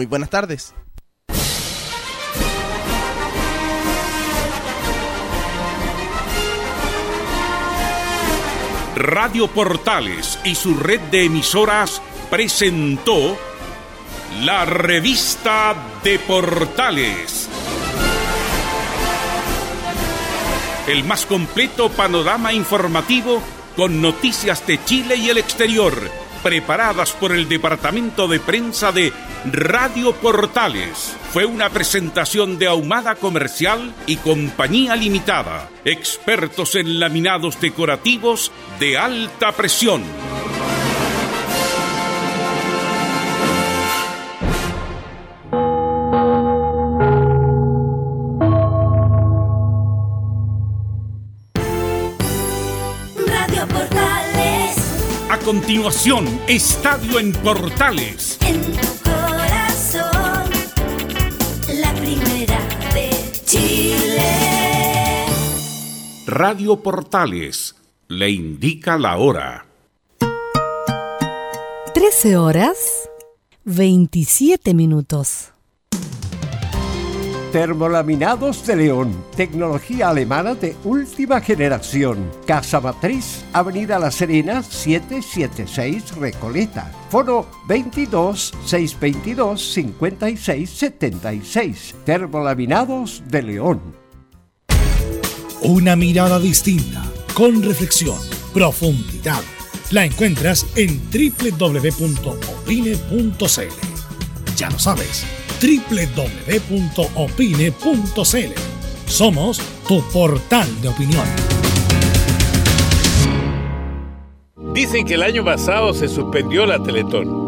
Muy buenas tardes. Radio Portales y su red de emisoras presentó la revista de Portales. El más completo panorama informativo con noticias de Chile y el exterior preparadas por el Departamento de Prensa de Radio Portales. Fue una presentación de Ahumada Comercial y Compañía Limitada, expertos en laminados decorativos de alta presión. Continuación, Estadio en Portales. En tu corazón, la primera de Chile. Radio Portales le indica la hora. 13 horas 27 minutos. Termolaminados de León, tecnología alemana de última generación. Casa Matriz, Avenida La Serena, 776 Recoleta. Foro 22 622 56 76. Termolaminados de León. Una mirada distinta, con reflexión, profundidad. La encuentras en www.opine.cl. Ya lo sabes www.opine.cl. Somos tu portal de opinión. Dicen que el año pasado se suspendió la Teletón,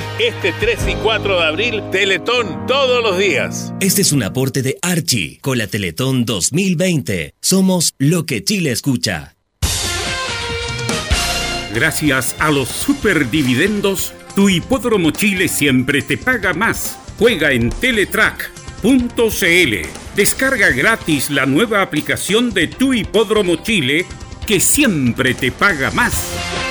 Este 3 y 4 de abril, Teletón todos los días. Este es un aporte de Archie con la Teletón 2020. Somos lo que Chile escucha. Gracias a los superdividendos, tu hipódromo Chile siempre te paga más. Juega en Teletrack .cl. Descarga gratis la nueva aplicación de Tu Hipódromo Chile que siempre te paga más.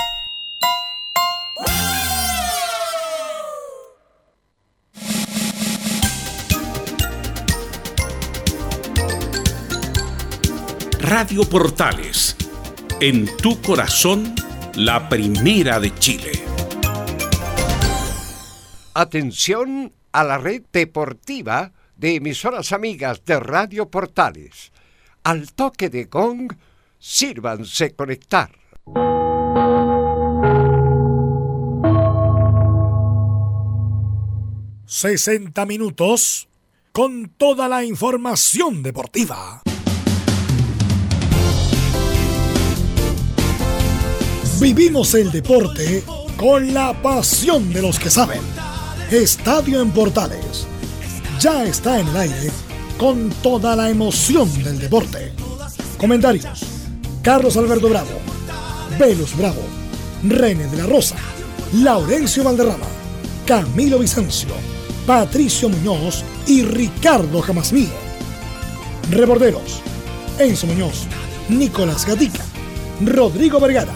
Radio Portales, en tu corazón, la primera de Chile. Atención a la red deportiva de emisoras amigas de Radio Portales. Al toque de gong, sírvanse conectar. ...60 minutos... ...con toda la información deportiva. Vivimos el deporte con la pasión de los que saben. Estadio en Portales. Ya está en el aire con toda la emoción del deporte. Comentarios. Carlos Alberto Bravo. Velus Bravo. René de la Rosa. Laurencio Valderrama. Camilo Vicencio. Patricio Muñoz y Ricardo Jamasmí. Reporteros. Enzo Muñoz. Nicolás Gatica. Rodrigo Vergara.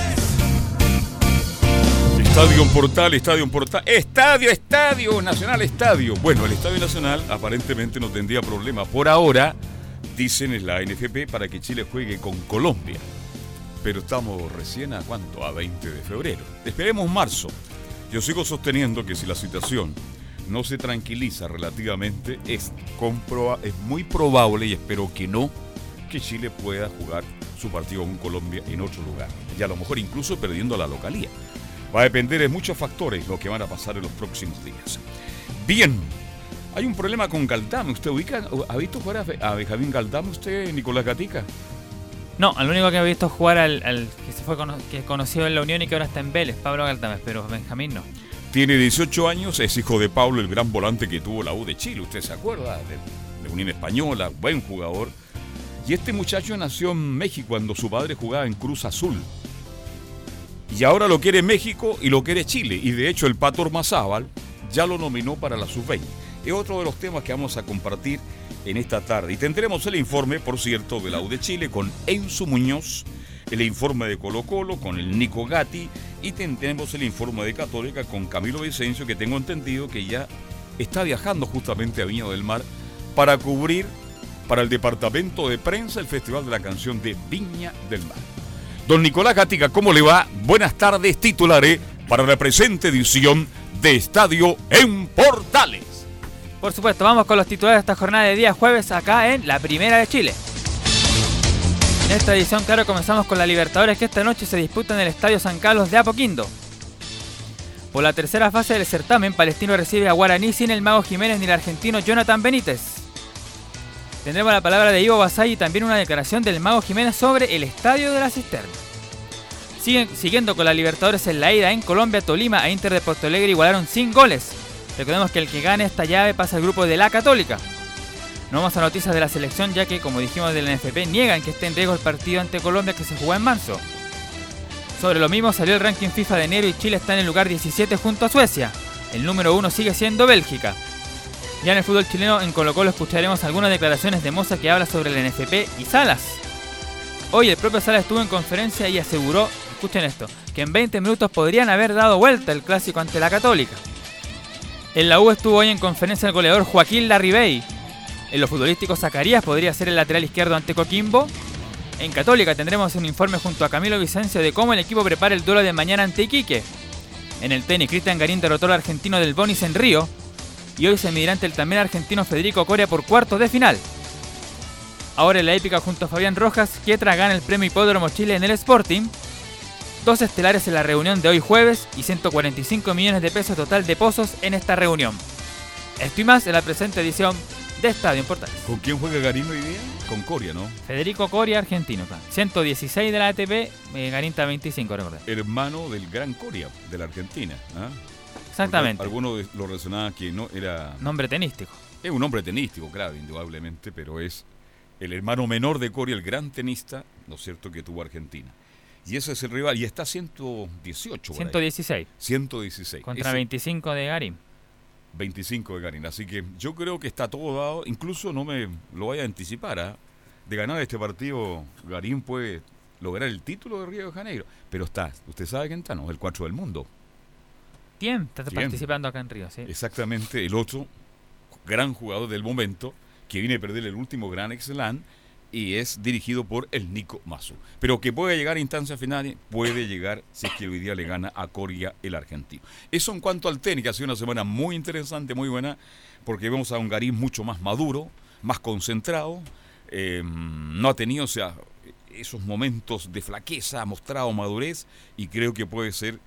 Estadio Portal, Estadio Portal, Estadio, Estadio Nacional, Estadio. Bueno, el Estadio Nacional aparentemente no tendría problema por ahora, dicen en la NFP, para que Chile juegue con Colombia. Pero estamos recién a cuánto, a 20 de febrero. Esperemos marzo. Yo sigo sosteniendo que si la situación no se tranquiliza relativamente, es, es muy probable, y espero que no, que Chile pueda jugar su partido con Colombia en otro lugar. Y a lo mejor incluso perdiendo la localía. Va a depender de muchos factores lo que van a pasar en los próximos días. Bien, hay un problema con Galdame. ¿Usted ubica, ha visto jugar a, Be- a Benjamín Galdame usted, Nicolás Gatica? No, al único que he visto jugar al, al que se fue cono- que es conocido en la Unión y que ahora está en Vélez, Pablo Galdames, pero Benjamín no. Tiene 18 años, es hijo de Pablo, el gran volante que tuvo la U de Chile. ¿Usted se acuerda? De, de Unión Española, buen jugador. Y este muchacho nació en México cuando su padre jugaba en Cruz Azul. Y ahora lo quiere México y lo quiere Chile. Y de hecho el Pato Ormazábal ya lo nominó para la sub-20. Es otro de los temas que vamos a compartir en esta tarde. Y tendremos el informe, por cierto, de la U de Chile con Enzo Muñoz, el informe de Colo Colo con el Nico Gatti y tendremos el informe de Católica con Camilo Vicencio, que tengo entendido que ya está viajando justamente a Viña del Mar para cubrir para el departamento de prensa el Festival de la Canción de Viña del Mar. Don Nicolás Gatica, ¿cómo le va? Buenas tardes, titulares para la presente edición de Estadio en Portales. Por supuesto, vamos con los titulares de esta jornada de día jueves acá en la Primera de Chile. En esta edición, claro, comenzamos con la Libertadores que esta noche se disputa en el Estadio San Carlos de Apoquindo. Por la tercera fase del certamen, Palestino recibe a Guaraní sin el Mago Jiménez ni el argentino Jonathan Benítez. Tendremos la palabra de Ivo Basay y también una declaración del Mago Jiménez sobre el Estadio de la Cisterna. Siguiendo con la Libertadores en la ida en Colombia, Tolima e Inter de Porto Alegre igualaron sin goles. Recordemos que el que gane esta llave pasa al grupo de la Católica. No vamos a noticias de la selección ya que, como dijimos del NFP, niegan que esté en riesgo el partido ante Colombia que se jugó en marzo. Sobre lo mismo salió el ranking FIFA de enero y Chile está en el lugar 17 junto a Suecia. El número 1 sigue siendo Bélgica. Ya en el fútbol chileno, en Colo Colo escucharemos algunas declaraciones de Moza que habla sobre el NFP y Salas. Hoy el propio Salas estuvo en conferencia y aseguró, escuchen esto, que en 20 minutos podrían haber dado vuelta el clásico ante la Católica. En la U estuvo hoy en conferencia el goleador Joaquín Larribey. En lo futbolístico, Zacarías podría ser el lateral izquierdo ante Coquimbo. En Católica tendremos un informe junto a Camilo Vicencio de cómo el equipo prepara el duelo de mañana ante Iquique. En el tenis, Cristian Garín derrotó al argentino del Bonis en Río. Y hoy se medirá ante el también argentino Federico Coria por cuartos de final. Ahora en la épica junto a Fabián Rojas, Kietra gana el premio Hipódromo Chile en el Sporting. Dos estelares en la reunión de hoy jueves y 145 millones de pesos total de pozos en esta reunión. Esto y más en la presente edición de Estadio Portales. ¿Con quién juega Garín hoy día? Con Coria, ¿no? Federico Coria, argentino. claro. 116 de la ATP, eh, Garinta 25, recordad. Hermano del gran Coria, de la Argentina. ¿ah? Exactamente. Algunos lo relacionaban que no era. Nombre tenístico. Es un hombre tenístico, claro, indudablemente, pero es el hermano menor de Coria, el gran tenista, ¿no es cierto?, que tuvo Argentina. Y ese es el rival, y está 118. por ahí. 116 116. contra Ese 25 de Garín. 25 de Garín. Así que yo creo que está todo dado. Incluso no me lo voy a anticipar. ¿ah? De ganar este partido, Garín puede lograr el título de Río de Janeiro. Pero está, usted sabe quién está, ¿no? El 4 del mundo. Tiem está Tiem. participando acá en Río, sí. Exactamente el otro gran jugador del momento que viene a perder el último Gran Slam y es dirigido por el Nico Masu. Pero que puede llegar a instancias finales, puede llegar si es que hoy día le gana a Coria el argentino. Eso en cuanto al tenis, que ha sido una semana muy interesante, muy buena, porque vemos a un Garín mucho más maduro, más concentrado, eh, no ha tenido o sea, esos momentos de flaqueza, ha mostrado madurez y creo que puede ser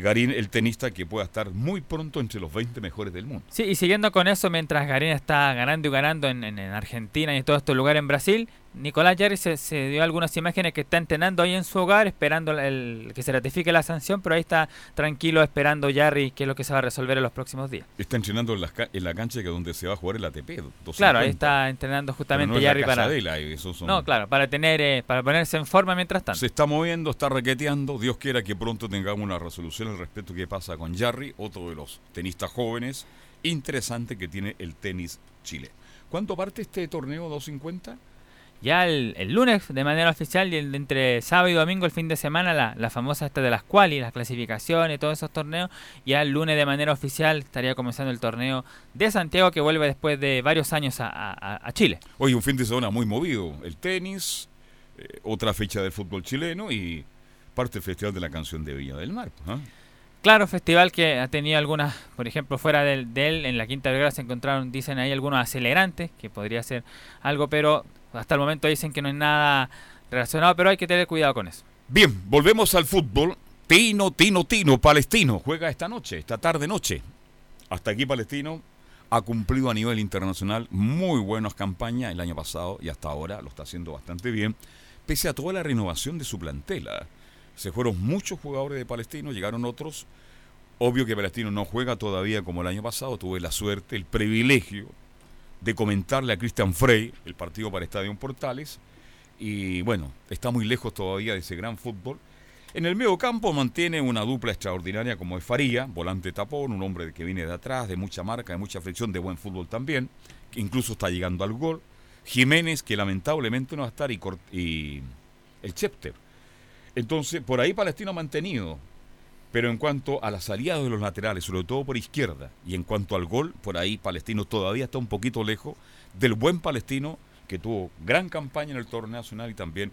Garín el tenista que pueda estar muy pronto entre los 20 mejores del mundo. Sí, y siguiendo con eso, mientras Garín está ganando y ganando en, en- en Argentina y en todos estos lugares en Brasil, Nicolás Jarry se, se dio algunas imágenes que está entrenando ahí en su hogar, esperando el, que se ratifique la sanción, pero ahí está tranquilo esperando Jarry qué es lo que se va a resolver en los próximos días. Está entrenando en la, en la cancha que donde se va a jugar el ATP. 250. Claro, ahí está entrenando justamente no la para... él, son- No, claro, para tener, eh, para ponerse en forma mientras tanto. Se está moviendo, está raqueteando. Dios quiera que pronto tengamos una resolución al respecto qué pasa con Jarry, otro de los tenistas jóvenes interesante que tiene el tenis Chile. ¿Cuándo parte este torneo 250? Ya el, el lunes de manera oficial y el de entre sábado y domingo el fin de semana la, la famosa esta de las quali, las clasificaciones, todos esos torneos. Ya el lunes de manera oficial estaría comenzando el torneo de Santiago que vuelve después de varios años a, a- a Chile. Hoy un fin de semana muy movido. El tenis, eh, otra fecha del fútbol chileno y parte del Festival de la Canción de Villa del Mar. ¿ah? Claro, festival que ha tenido algunas, por ejemplo, fuera del, de él, en la Quinta Vergara se encontraron, dicen ahí algunos acelerantes, que podría ser algo, pero hasta el momento dicen que no es nada relacionado, pero hay que tener cuidado con eso. Bien, volvemos al fútbol. Tino, Tino, Tino, Palestino. Juega esta noche, esta tarde noche. Hasta aquí Palestino ha cumplido a nivel internacional muy buenas campañas el año pasado y hasta ahora lo está haciendo bastante bien, pese a toda la renovación de su plantela. Se fueron muchos jugadores de Palestino, llegaron otros. Obvio que Palestino no juega todavía como el año pasado. Tuve la suerte, el privilegio de comentarle a Cristian Frey el partido para Estadio Portales. Y bueno, está muy lejos todavía de ese gran fútbol. En el medio campo mantiene una dupla extraordinaria como es Faría, volante tapón, un hombre que viene de atrás, de mucha marca, de mucha fricción, de buen fútbol también, que incluso está llegando al gol. Jiménez, que lamentablemente no va a estar, y, y el Chepter. Entonces, por ahí Palestino ha mantenido. Pero en cuanto a la salida de los laterales, sobre todo por izquierda, y en cuanto al gol, por ahí Palestino todavía está un poquito lejos del buen Palestino que tuvo gran campaña en el torneo nacional y también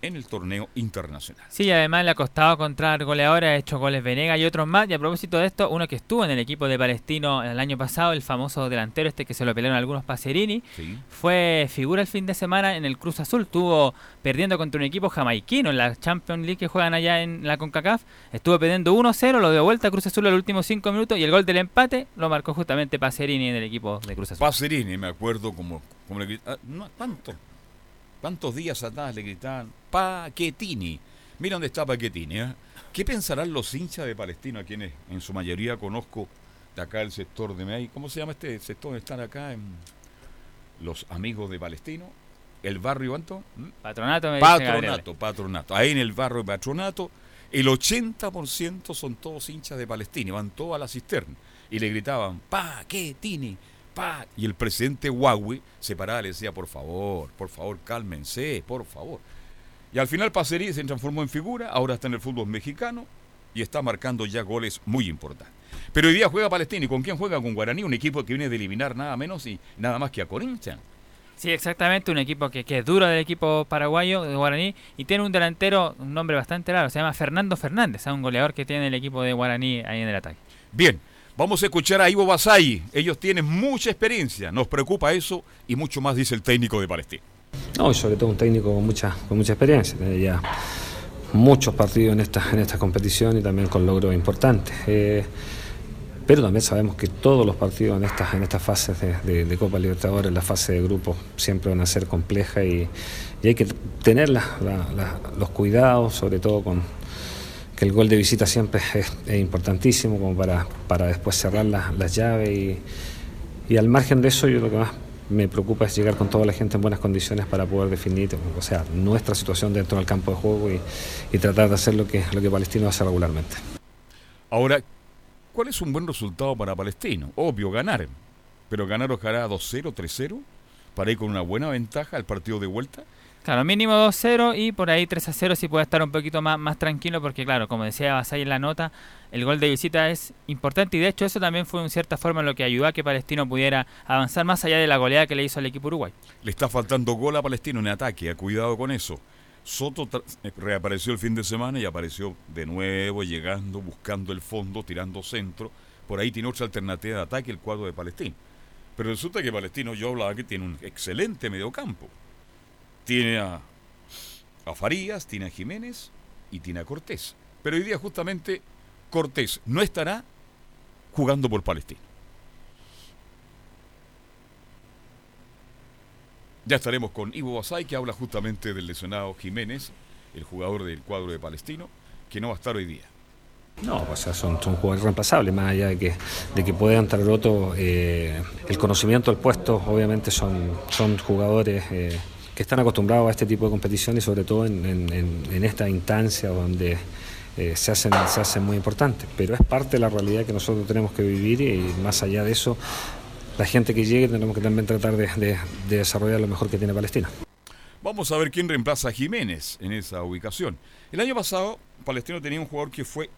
en el torneo internacional. Sí, además le ha costado encontrar goleadores, ha hecho goles Venega y otros más. Y a propósito de esto, uno que estuvo en el equipo de Palestino el año pasado, el famoso delantero este que se lo pelearon algunos Pacerini, Sí. fue figura el fin de semana en el Cruz Azul. Estuvo perdiendo contra un equipo jamaiquino en la Champions League que juegan allá en la CONCACAF. Estuvo perdiendo 1-0, lo dio vuelta a Cruz Azul en los últimos 5 minutos y el gol del empate lo marcó justamente Pacerini en el equipo de Cruz Azul. Pacerini, me acuerdo como, como le gritaban, no, ¿cuánto? ¿Cuántos días atrás le gritaban Paquetini? Mira dónde está Paquetini. ¿eh? ¿Qué pensarán los hinchas de Palestino, a quienes en su mayoría conozco de acá el sector de May? ¿Cómo se llama este sector están acá? En los amigos de Palestino. ¿El barrio cuánto? ¿Mm? Patronato me. Patronato, patronato. Ahí en el barrio de Patronato, el 80% son todos hinchas de Palestina, y van todos a la cisterna. Y le gritaban, pa, ¿qué, Tini? Pa. Y el presidente Huawei se paraba y le decía, por favor, por favor, cálmense, por favor. Y al final Pacerí se transformó en figura, ahora está en el fútbol mexicano y está marcando ya goles muy importantes. Pero hoy día juega Palestina, ¿y con quién juega? Con Guaraní, un equipo que viene de eliminar nada menos y nada más que a Corinthians. Sí, exactamente, un equipo que, que es duro del equipo paraguayo de Guaraní y tiene un delantero, un nombre bastante raro, se llama Fernando Fernández, es un goleador que tiene el equipo de Guaraní ahí en el ataque. Bien, vamos a escuchar a Ivo Basay. Ellos tienen mucha experiencia, nos preocupa eso y mucho más, dice el técnico de Palestina. No, y sobre todo un técnico con mucha, con mucha experiencia, tiene ya muchos partidos en esta, en esta competición y también con logros importantes. Eh, pero también sabemos que todos los partidos en estas, en estas fases de, Copa Libertadores, la fase de grupos, siempre van a ser complejas y, y hay que tener los cuidados, sobre todo con que el gol de visita siempre es, importantísimo como para, para después cerrar las las llaves y, y al margen de eso, yo lo que más me preocupa es llegar con toda la gente en buenas condiciones para poder definir, o sea, nuestra situación dentro del campo de juego y, y tratar de hacer lo que, lo que Palestino hace regularmente. Ahora, ¿cuál es un buen resultado para Palestino? Obvio, ganar. Pero ganar ojalá 2-0, 3-0, para ir con una buena ventaja al partido de vuelta. Claro, mínimo 2-0 y por ahí 3-0 si puede estar un poquito más, más tranquilo porque claro, como decía Basay en la nota, el gol de visita es importante y de hecho eso también fue en cierta forma lo que ayudó a que Palestino pudiera avanzar más allá de la goleada que le hizo al equipo uruguay. Le está faltando gol a Palestino en ataque, cuidado con eso. Soto eh, reapareció el fin de semana y apareció de nuevo llegando, buscando el fondo, tirando centro. Por ahí tiene otra alternativa de ataque el cuadro de Palestino. Pero resulta que Palestino, yo hablaba que tiene un excelente mediocampo. Tiene a, a Farías, tiene a Jiménez y tiene a Cortés. Pero hoy día justamente Cortés no estará jugando por Palestino. Ya estaremos con Ivo Basay, que habla justamente del lesionado Jiménez, el jugador del cuadro de Palestino, que no va a estar hoy día. No, o sea, son, jugadores reemplazables, más allá de que, de que puedan entrar otro, eh, el conocimiento del puesto, obviamente son, son jugadores eh, que están acostumbrados a este tipo de competición y sobre todo en, esta instancia donde eh, se, hacen, se hacen muy importantes. Pero es parte de la realidad que nosotros tenemos que vivir y más allá de eso, la gente que llegue tenemos que también tratar de, de- de desarrollar lo mejor que tiene Palestina. Vamos a ver quién reemplaza a Jiménez en esa ubicación. El año pasado, Palestino tenía un jugador que fue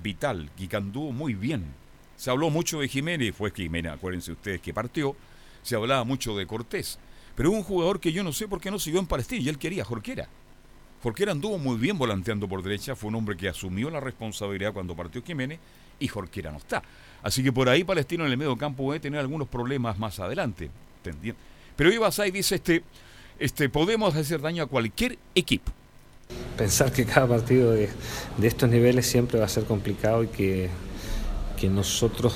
vital que anduvo muy bien. Se habló mucho de Jiménez, fue Jiménez, acuérdense ustedes que partió. Se hablaba mucho de Cortés. Pero un jugador que yo no sé por qué no siguió en Palestino y él quería, Jorquera. Jorquera anduvo muy bien volanteando por derecha, fue un hombre que asumió la responsabilidad cuando partió Jiménez y Jorquera no está. Así que por ahí Palestino en el medio campo puede tener algunos problemas más adelante. Pero Ibasay dice, este, este, podemos hacer daño a cualquier equipo. Pensar que cada partido de, de estos niveles siempre va a ser complicado y que, que nosotros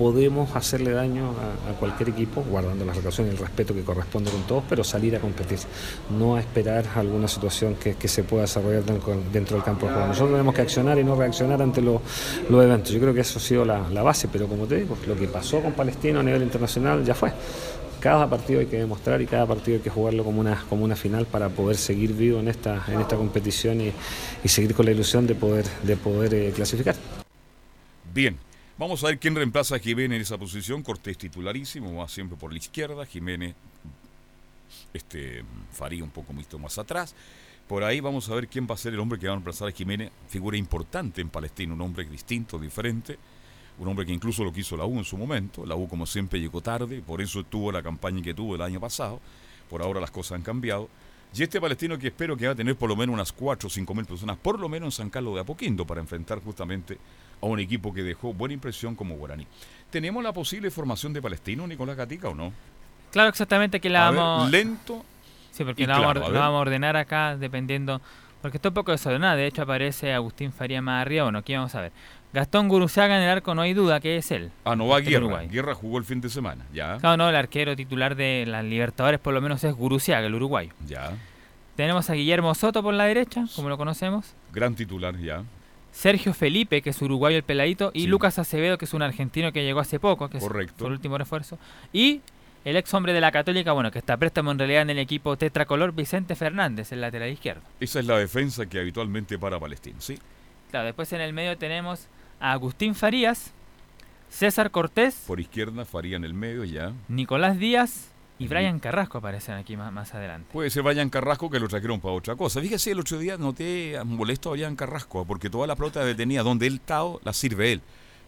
podemos hacerle daño a, cualquier equipo, guardando las relaciones y el respeto que corresponde con todos, pero salir a competir, no a esperar alguna situación que, que se pueda desarrollar dentro, del campo de juego. Nosotros tenemos que accionar y no reaccionar ante lo- los eventos. Yo creo que eso ha sido la, la base, pero como te digo, lo que pasó con Palestino a nivel internacional ya fue. Cada partido hay que demostrar y cada partido hay que jugarlo como una, como una final para poder seguir vivo en esta, en esta competición y, y seguir con la ilusión de poder, de poder eh, clasificar. Bien, vamos a ver quién reemplaza a Jiménez en esa posición. Cortés titularísimo, va siempre por la izquierda. Jiménez este, Faría un poco más atrás. Por ahí vamos a ver quién va a ser el hombre que va a reemplazar a Jiménez. Figura importante en Palestina, un hombre distinto, diferente. Un hombre que incluso lo quiso la U en su momento. La U, como siempre, llegó tarde. Por eso tuvo la campaña que tuvo el año pasado. Por ahora las cosas han cambiado. Y este palestino que espero que va a tener por lo menos unas 4 o 5 mil personas, por lo menos en San Carlos de Apoquindo, para enfrentar justamente a un equipo que dejó buena impresión como Guaraní. ¿Tenemos la posible formación de Palestino, Nicolás Gatica, o no? Claro, exactamente que la A ver, vamos. lento. Sí, porque la, vamos, claro, a la vamos ordenar acá dependiendo. Porque está un poco desordenada. De hecho, aparece Agustín Faría más arriba. Bueno, aquí vamos a ver. Gastón Guruzaga en el arco, no hay duda que es él. Ah, no va Del Guerra. Uruguay. Guerra jugó el fin de semana, ya. Claro, no, el arquero titular de las Libertadores por lo menos es Guruziaga, el uruguayo. Ya. Tenemos a Guillermo Soto por la derecha, como lo conocemos. Gran titular, ya. Sergio Felipe, que es uruguayo el peladito. Y Sí. Lucas Acevedo, que es un argentino que llegó hace poco, que Correcto. es el último refuerzo. Y el ex hombre de la Católica, bueno, que está préstamo en realidad en el equipo tetracolor, Vicente Fernández, el lateral izquierdo. Esa es la defensa que habitualmente para Palestino, ¿sí? Claro, después en el medio tenemos a Agustín Farías, César Cortés, Por izquierda, Faría en el medio, ya. Nicolás Díaz y. Brian Carrasco aparecen aquí más, adelante. Puede ser Brian Carrasco que lo trajeron para otra cosa. Fíjese, el otro día noté molesto a Brian Carrasco porque toda la pelota detenida donde él está, la sirve él.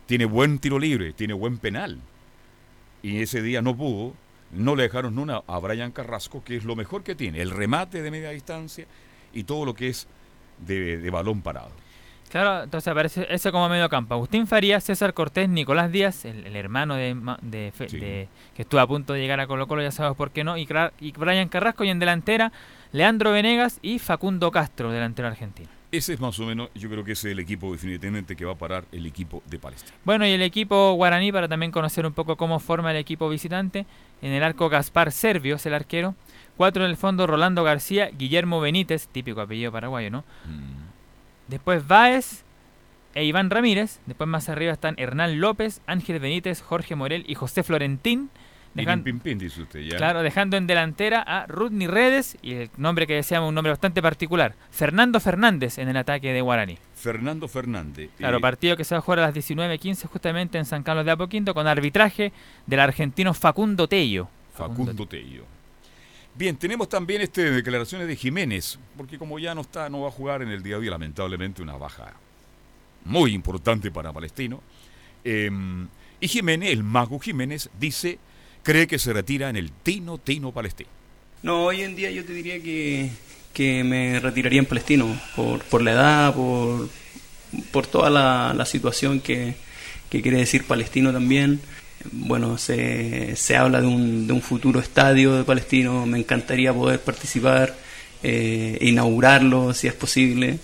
Tiene buen tiro libre, tiene buen penal. Y ese día no pudo, no le dejaron una a Brian Carrasco, que es lo mejor que tiene, el remate de media distancia y todo lo que es de balón parado. Claro, entonces aparece ese como medio campo. Agustín Farías, César Cortés, Nicolás Díaz, el, el hermano de, de Sí. de- que estuvo a punto de llegar a Colo Colo, ya sabes por qué no, y, y Brian Carrasco y en delantera Leandro Venegas y Facundo Castro, delantero argentino. Ese es más o menos, yo creo que ese es el equipo definitivamente que va a parar el equipo de Palestina. Bueno, y el equipo guaraní, para también conocer un poco cómo forma el equipo visitante. En el arco Gaspar Servio es el arquero. Cuatro en el fondo Rolando García, Guillermo Benítez, típico apellido paraguayo, ¿no? Mm. Después Báez e Iván Ramírez. Después más arriba están Hernán López, Ángel Benítez, Jorge Morel y José Florentín. Dejan- pim, pim, dice usted, ya. claro, dejando en delantera a Rudney Redes y el nombre que deseamos, un nombre bastante particular, Fernando Fernández en el ataque de Guaraní. Fernando Fernández. Claro, Eh, partido que se va a jugar a las 19.15 justamente en San Carlos de Apoquinto con arbitraje del argentino Facundo Tello. Facundo Tello. Bien, tenemos también este declaraciones de Jiménez, porque como ya no está, no va a jugar en el día de hoy, lamentablemente una baja muy importante para Palestino. Eh, y Jiménez, el mago Jiménez, dice, cree que se retira en el Tino Tino Palestino. No, hoy en día yo te diría que, que me retiraría en Palestino, por, por la edad, por, por toda la, la situación que, que quiere decir Palestino también. Bueno, se, se habla de un, de un futuro estadio de Palestino, me encantaría poder participar, eh, inaugurarlo si es posible.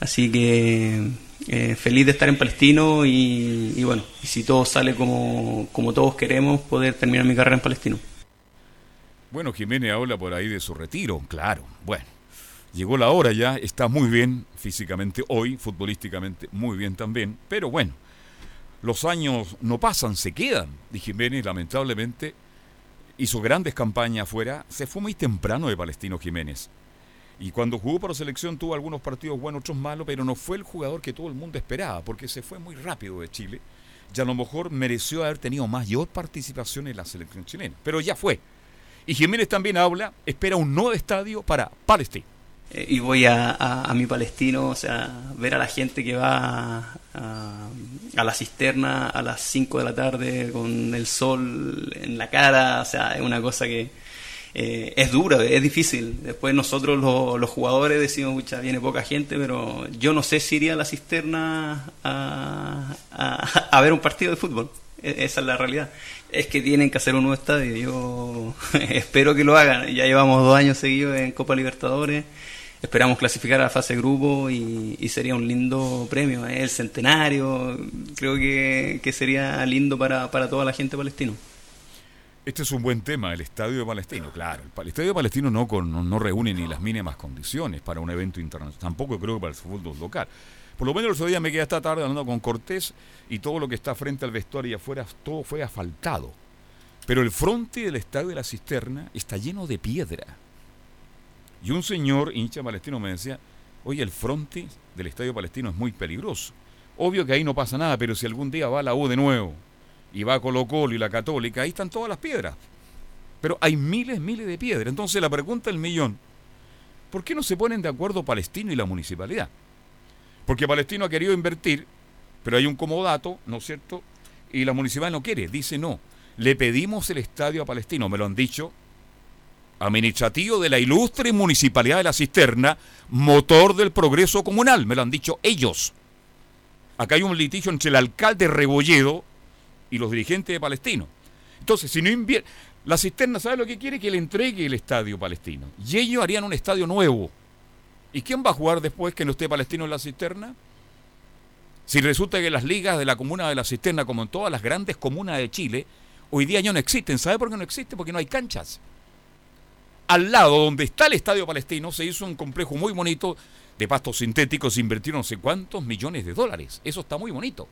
Así que eh, feliz de estar en Palestino y, y bueno, y si todo sale como, como todos queremos, poder terminar mi carrera en Palestino. Bueno, Jiménez habla por ahí de su retiro, claro. Bueno, llegó la hora ya, está muy bien físicamente hoy, futbolísticamente muy bien también, pero bueno, los años no pasan, se quedan. Y Jiménez, lamentablemente, hizo grandes campañas afuera, se fue muy temprano de Palestino Jiménez. Y cuando jugó por selección tuvo algunos partidos buenos, otros malos, pero no fue el jugador que todo el mundo esperaba, porque se fue muy rápido de Chile. Y a lo mejor mereció haber tenido mayor participación en la selección chilena. Pero ya fue. Y Jiménez también habla, espera un nuevo estadio para Palestina. Y voy a, a, mi palestino, o sea, ver a la gente que va a, a la cisterna a las 5 de la tarde con el sol en la cara, o sea, es una cosa que eh, es dura, es difícil. Después nosotros lo- los jugadores decimos, mucha viene poca gente, pero yo no sé si iría a la cisterna a ver un partido de fútbol. E- Esa es la realidad. Es que tienen que hacer un nuevo estadio. Yo espero que lo hagan. Ya llevamos dos años seguidos en Copa Libertadores. Esperamos clasificar a la fase grupo y, sería un lindo premio. ¿eh? El centenario, creo que, que sería lindo para, para toda la gente palestina. Este es un buen tema, el Estadio de Palestino, claro. El Estadio Palestino no, no, reúne ni las mínimas condiciones para un evento internacional, tampoco creo que para el fútbol local. Por lo menos el otro día me quedé esta tarde hablando con Cortés y todo lo que está frente al vestuario y afuera, todo fue asfaltado. Pero el fronte del Estadio de la Cisterna está lleno de piedra. Y un señor hincha palestino me decía, oye, el fronte del Estadio Palestino es muy peligroso. Obvio que ahí no pasa nada, pero si algún día va la U de nuevo y va Colo Colo y la Católica, ahí están todas las piedras. Pero hay miles, miles de piedras. Entonces la pregunta del millón, ¿por qué no se ponen de acuerdo Palestino y la municipalidad? Porque Palestino ha querido invertir, pero hay un comodato, ¿no es cierto? Y la municipalidad no quiere, dice no. Le pedimos el estadio a Palestino, me lo han dicho, administrativo de la ilustre municipalidad de la Cisterna, motor del progreso comunal, me lo han dicho ellos. Acá hay un litigio entre el alcalde Rebolledo y los dirigentes de Palestino. Entonces, si no invierte, la cisterna sabe lo que quiere que le entregue el estadio palestino. Y ellos harían un estadio nuevo. ¿Y quién va a jugar después que no esté palestino en la cisterna? Si resulta que las ligas de la comuna de la cisterna, como en todas las grandes comunas de Chile, hoy día ya no existen. ¿Sabe por qué no existen? Porque no hay canchas. Al lado donde está el estadio palestino se hizo un complejo muy bonito de pastos sintéticos, se invirtieron no sé cuántos millones de dólares. Eso está muy bonito.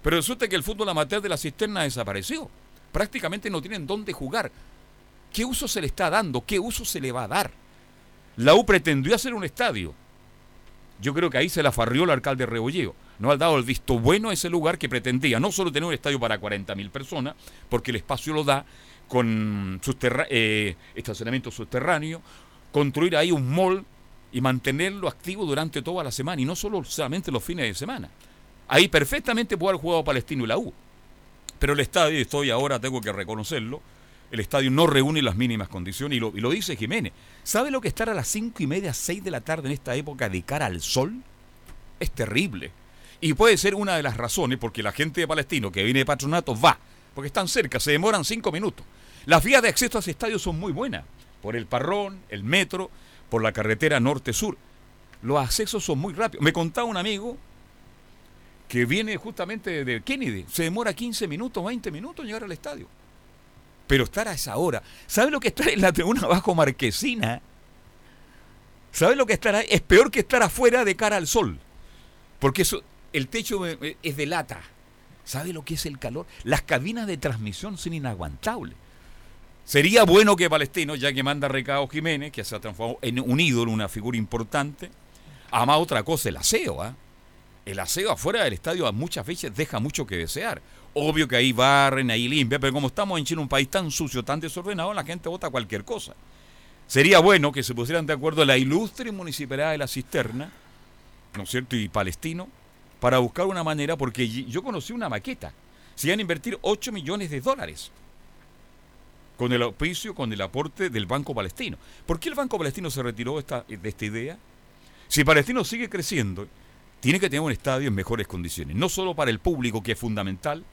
Pero resulta que el fútbol amateur de la cisterna desapareció. Prácticamente no tienen dónde jugar. ¿Qué uso se le está dando? ¿Qué uso se le va a dar? La U pretendió hacer un estadio. Yo creo que ahí se la farrió el alcalde Rebolleo. No ha dado el visto bueno a ese lugar que pretendía no solo tener un estadio para 40.000 personas, porque el espacio lo da, con eh, estacionamiento subterráneo, construir ahí un mall y mantenerlo activo durante toda la semana, y no solo solamente los fines de semana. Ahí perfectamente puede haber jugado Palestino y la U. Pero el estadio, estoy ahora, tengo que reconocerlo, el estadio no reúne las mínimas condiciones y lo, y lo dice Jiménez. ¿Sabe lo que estar a las cinco y media, seis de la tarde en esta época de cara al sol? Es terrible. Y puede ser una de las razones porque la gente de Palestino que viene de patronato va, porque están cerca, se demoran cinco minutos. Las vías de acceso a ese estadio son muy buenas, por el parrón, el metro, por la carretera norte-sur. Los accesos son muy rápidos. Me contaba un amigo que viene justamente de Kennedy, se demora 15 minutos, 20 minutos en llegar al estadio. Pero estar a esa hora, ¿sabe lo que estar en la tribuna bajo Marquesina? ¿Sabe lo que estar ahí? Es peor que estar afuera de cara al sol. Porque eso, el techo eh, es de lata. ¿Sabe lo que es el calor? Las cabinas de transmisión son inaguantables. Sería bueno que Palestino, ya que manda recado Jiménez, que se ha transformado en un ídolo, una figura importante, ama otra cosa, el aseo. ¿ah? El aseo afuera del estadio a muchas veces deja mucho que desear. Obvio que ahí barren, ahí limpia, pero como estamos en Chile, un país tan sucio, tan desordenado, la gente vota cualquier cosa. Sería bueno que se pusieran de acuerdo la ilustre municipalidad de la Cisterna, ¿no es cierto?, y Palestino, para buscar una manera, porque yo conocí una maqueta. Se iban a invertir 8 millones de dólares con el auspicio, con el aporte del Banco Palestino. ¿Por qué el Banco Palestino se retiró esta, de esta idea? Si Palestino sigue creciendo, tiene que tener un estadio en mejores condiciones, no solo para el público, que es fundamental,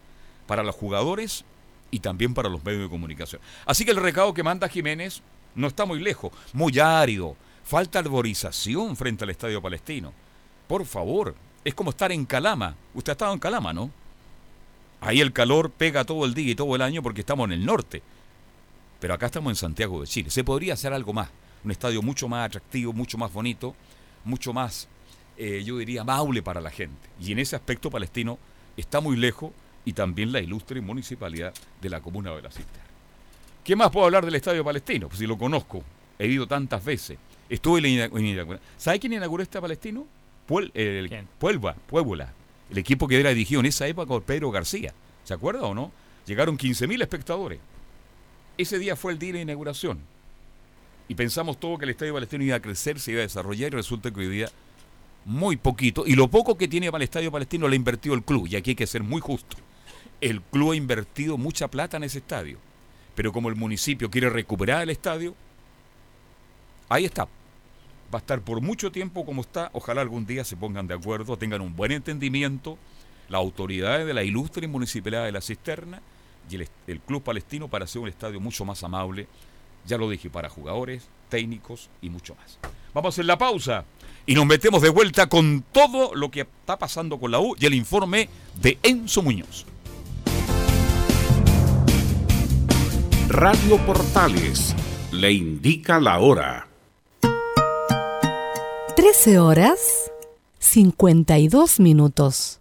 para los jugadores y también para los medios de comunicación. Así que el recado que manda Jiménez no está muy lejos, muy árido, falta arborización frente al estadio palestino. Por favor, es como estar en Calama. Usted ha estado en Calama, ¿no? Ahí el calor pega todo el día y todo el año porque estamos en el norte. Pero acá estamos en Santiago de Chile. Se podría hacer algo más. Un estadio mucho más atractivo, mucho más bonito, mucho más, eh, yo diría, amable para la gente. Y en ese aspecto palestino está muy lejos y también la ilustre municipalidad de la comuna de la Cisterna. ¿Qué más puedo hablar del estadio palestino? Pues si lo conozco, he ido tantas veces. Estuve en inauguración. ¿Sabe quién inauguró este palestino? Puel, el, Puebla, Puebla, el equipo que era dirigido en esa época por Pedro García. ¿Se acuerda o no? Llegaron 15.000 espectadores. Ese día fue el día de inauguración. Y pensamos todo que el Estadio Palestino iba a crecer, se iba a desarrollar y resulta que hoy día muy poquito. Y lo poco que tiene para el Estadio Palestino lo ha invertido el club. Y aquí hay que ser muy justo. El club ha invertido mucha plata en ese estadio. Pero como el municipio quiere recuperar el estadio, ahí está. Va a estar por mucho tiempo como está. Ojalá algún día se pongan de acuerdo, tengan un buen entendimiento las autoridades de la ilustre municipalidad de La Cisterna y el, Club Palestino para hacer un estadio mucho más amable, ya lo dije, para jugadores, técnicos y mucho más. Vamos a hacer la pausa y nos metemos de vuelta con todo lo que está pasando con la U y el informe de Enzo Muñoz. Radio Portales le indica la hora. 13 horas 52 minutos.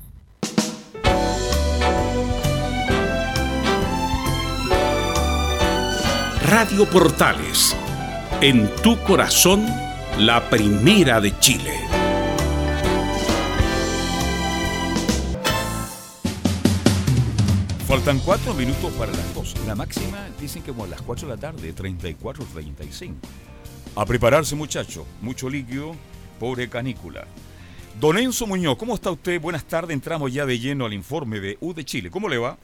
Radio Portales, en tu corazón, la primera de Chile. Faltan cuatro minutos para las dos. La máxima dicen que como a las 4 de la tarde, 34-35. A prepararse, muchacho. Mucho líquido, pobre canícula. Don Enzo Muñoz, ¿cómo está usted? Buenas tardes. Entramos ya de lleno al informe de U de Chile. ¿Cómo le va?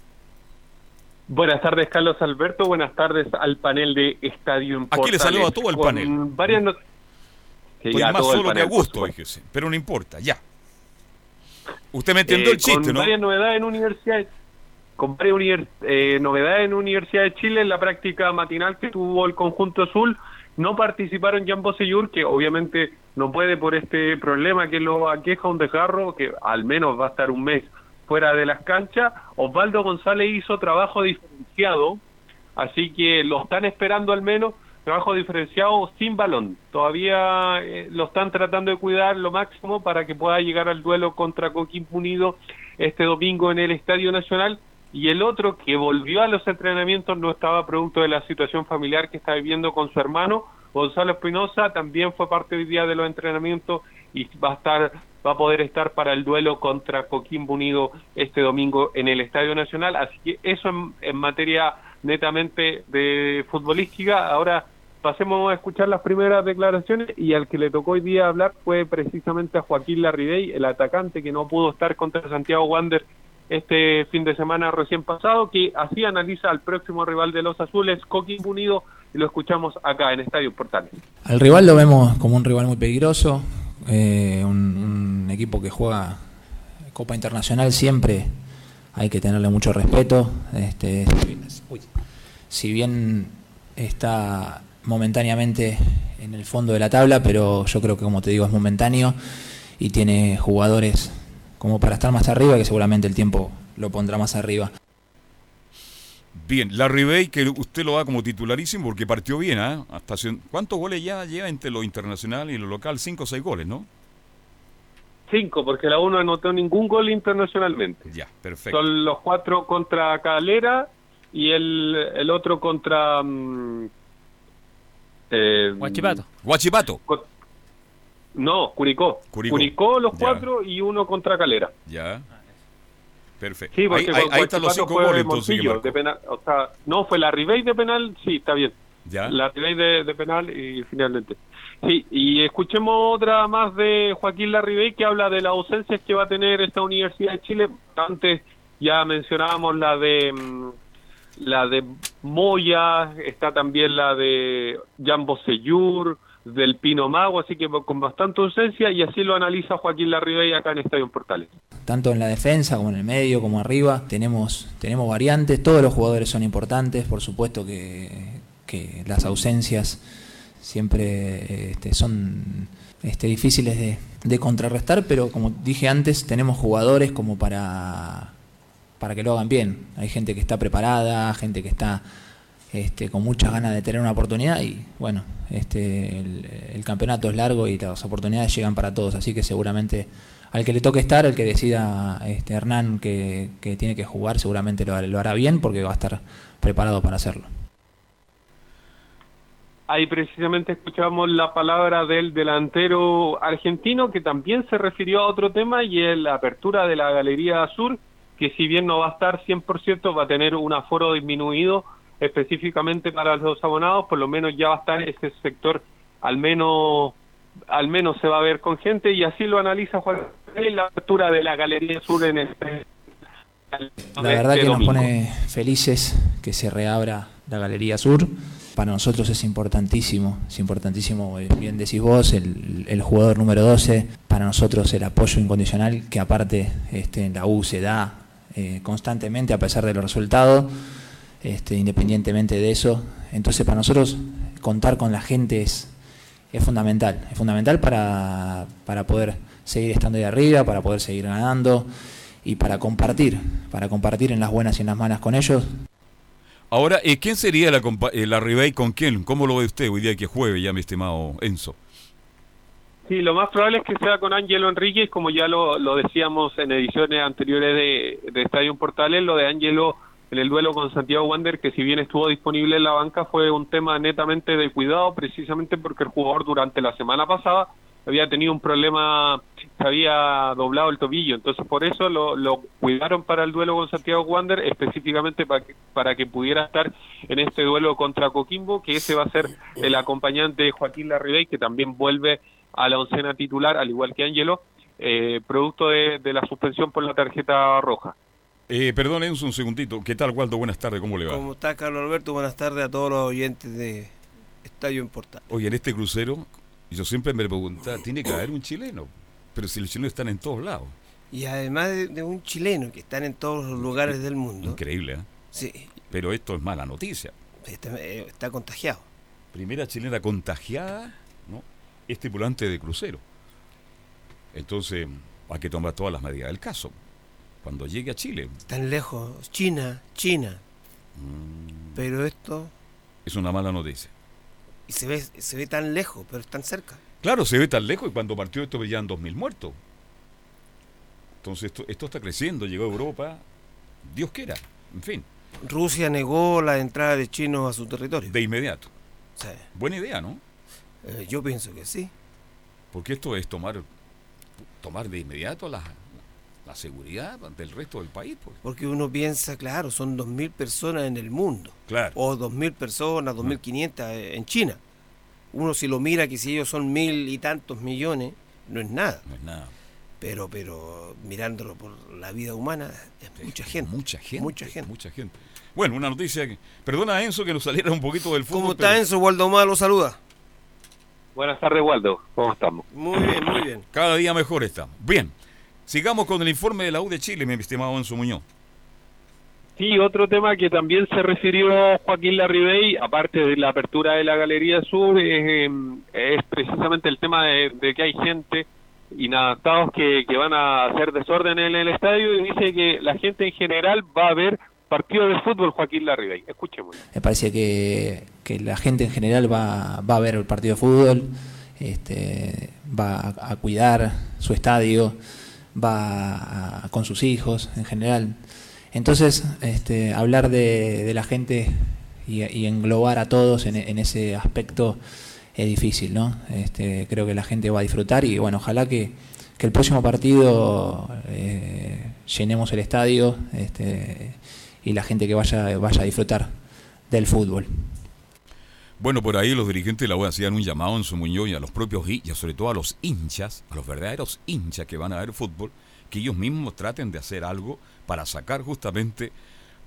Buenas tardes, Carlos Alberto. Buenas tardes al panel de Estadio Portales. Aquí le saludo a todo el panel. Varias no... Estoy más solo de Augusto, fíjese, pero no importa, ya. Usted me entendió eh, el chiste, con ¿no? Varias novedades en universidad, con varias eh, novedades en Universidad de Chile en la práctica matinal que tuvo el conjunto azul. No participaron Jan Bosellur, que obviamente no puede por este problema que lo aqueja un desgarro, que al menos va a estar un mes fuera de las canchas. Osvaldo González hizo trabajo diferenciado, así que lo están esperando al menos, trabajo diferenciado sin balón. Todavía eh, lo están tratando de cuidar lo máximo para que pueda llegar al duelo contra Coquimbo Unido este domingo en el Estadio Nacional. Y el otro que volvió a los entrenamientos no estaba producto de la situación familiar que está viviendo con su hermano, Gonzalo Espinosa, también fue parte hoy día de los entrenamientos y va a estar va a poder estar para el duelo contra Coquimbo Unido este domingo en el Estadio Nacional. Así que eso en, materia netamente de futbolística. Ahora pasemos a escuchar las primeras declaraciones y al que le tocó hoy día hablar fue precisamente a Joaquín Larribey, el atacante que no pudo estar contra Santiago Wander este fin de semana recién pasado, que así analiza al próximo rival de los azules, Coquimbo Unido, y lo escuchamos acá en Estadio Portales. Al rival lo vemos como un rival muy peligroso, eh, un, un equipo que juega Copa Internacional siempre hay que tenerle mucho respeto. Este, si bien está momentáneamente en el fondo de la tabla, pero yo creo que como te digo es momentáneo y tiene jugadores como para estar más arriba, que seguramente el tiempo lo pondrá más arriba. Bien, la Ribey, que usted lo da como titularísimo porque partió bien, ¿ah? Hasta hace- ¿Cuántos goles ya lleva entre lo internacional y lo local? Cinco o seis goles, ¿no? Cinco, porque la uno anotó ningún gol internacionalmente. Ya, perfecto. Son los cuatro contra Calera y el, el otro contra... mm, eh, Huachipato. Guachipato. No, Curicó. Curicó. Curicó, los Ya. cuatro y uno contra Calera. Ya. Perfecto. Sí, porque ahí ahí- están los cinco fue goles Montillo, de penal, o sea, no, fue la Ribey de penal, sí, está bien. Ya. La Ribey de, de penal y finalmente. Sí, y escuchemos otra más de Joaquín Larribey que habla de las ausencias que va a tener esta Universidad de Chile. Antes ya mencionábamos la de mm, la de Moya, está también la de Jambo Seyur, del Pino Mago, así que con bastante ausencia y así lo analiza Joaquín Larribey acá en Estadio Portales. Tanto en la defensa como en el medio, como arriba, tenemos, tenemos variantes, todos los jugadores son importantes, por supuesto que, que las ausencias siempre este, son este, difíciles de, de contrarrestar, pero como dije antes, tenemos jugadores como para, para que lo hagan bien. Hay gente que está preparada, gente que está este, con muchas ganas de tener una oportunidad y bueno, este, el, campeonato es largo y las oportunidades llegan para todos, así que seguramente al que le toque estar, el que decida este, Hernán que, tiene que jugar, seguramente lo, lo hará bien porque va a estar preparado para hacerlo. Ahí precisamente escuchamos la palabra del delantero argentino que también se refirió a otro tema y es la apertura de la Galería Sur, que si bien no va a estar 100%, va a tener un aforo disminuido específicamente para los abonados, por lo menos ya va a estar ese sector, al menos al menos se va a ver con gente y así lo analiza Juan Gabriel, la apertura de la Galería Sur en este La verdad que nos domingo. pone felices que se reabra la Galería Sur. Para nosotros es importantísimo, es importantísimo, eh, bien decís vos, el, el jugador número 12, para nosotros el apoyo incondicional que aparte este, en la U se da eh, constantemente a pesar de los resultados, este, independientemente de eso. Entonces para nosotros contar con la gente es, es fundamental, es fundamental para, para poder seguir estando ahí arriba, para poder seguir ganando y para compartir, para compartir en las buenas y en las malas con ellos. Ahora, eh, ¿quién sería la, compa- eh, la Ribey con quién? ¿Cómo lo ve usted hoy día que juegue ya, mi estimado Enzo? Sí, lo más probable es que sea con Ángelo Enríquez, como ya lo, lo decíamos en ediciones anteriores de, de Estadio Portales, lo de Ángelo en el duelo con Santiago Wander, que si bien estuvo disponible en la banca, fue un tema netamente de cuidado, precisamente porque el jugador durante la semana pasada había tenido un problema, se había doblado el tobillo, entonces por eso lo, lo cuidaron para el duelo con Santiago Wander, específicamente para que, para que pudiera estar en este duelo contra Coquimbo, que ese va a ser el acompañante de Joaquín Larribey, que también vuelve a la oncena titular, al igual que Ángelo, eh, producto de, de la suspensión por la tarjeta roja. Eh, perdón, Enzo, un segundito. ¿Qué tal, Waldo? Buenas tardes, ¿cómo le va? ¿Cómo está Carlos Alberto? Buenas tardes a todos los oyentes de Estadio en Portal. Oye, en este crucero, yo siempre me preguntaba, tiene que haber un chileno. Pero si los chilenos están en todos lados. Y además de, de un chileno que están en todos los lugares del mundo, Increíble, ¿eh? sí, Pero esto es mala noticia. está, eh, está contagiado. Primera chilena contagiada, ¿no? Es tripulante de crucero. Entonces, hay que tomar todas las medidas del caso. Cuando llegue a Chile, Tan lejos, China, China. Mm. Pero esto, es una mala noticia. y se ve, se ve tan lejos, pero es tan cerca. Claro, se ve tan lejos y cuando partió esto veían 2.000 muertos. Entonces esto, esto está creciendo, llegó a Europa, Dios quiera, en fin, Rusia negó la entrada de chinos a su territorio. de inmediato. Sí, Buena idea, ¿no? eh, yo pienso que sí. Porque esto es tomar, tomar de inmediato la, la seguridad del resto del país. Pues. Porque uno piensa, claro, son 2.000 personas en el mundo. Claro. O 2.000 personas, 2.500 en China. uno si lo mira que si ellos son mil y tantos millones, no es nada. No es nada. Pero, pero mirándolo por la vida humana, es mucha gente. Mucha gente. Mucha gente. Mucha gente. Bueno, una noticia que. Perdona, Enzo, que nos saliera un poquito del fútbol. ¿Cómo está pero Enzo? Waldo Omar lo saluda. Buenas tardes, Waldo. ¿Cómo estamos? Muy bien, muy bien. Cada día mejor está. Bien. Sigamos con el informe de la U de Chile, mi estimado Enzo Muñoz. Sí, otro tema que también se refirió Joaquín Larribey, aparte de la apertura de la Galería Sur, es, em, es precisamente el tema de, de que hay gente inadaptados que, que van a hacer desorden en el estadio y dice que la gente en general va a ver partidos de fútbol Joaquín Larribey. Escuchemos. Me parece que, que la gente en general va, va a ver el partido de fútbol, este, va a, a cuidar su estadio, va a- con sus hijos en general. Entonces, este, hablar de, de la gente y, englobar a todos en, ese aspecto es difícil, ¿no? Este, creo que la gente va a disfrutar y bueno, ojalá que, que el próximo partido eh, llenemos el estadio este, y la gente que vaya, vaya a disfrutar del fútbol. Bueno, por ahí los dirigentes de la U hacían un llamado en su Muñoz y a los propios hinchas, sobre todo a los hinchas, a los verdaderos hinchas que van a ver fútbol, que ellos mismos traten de hacer algo para sacar justamente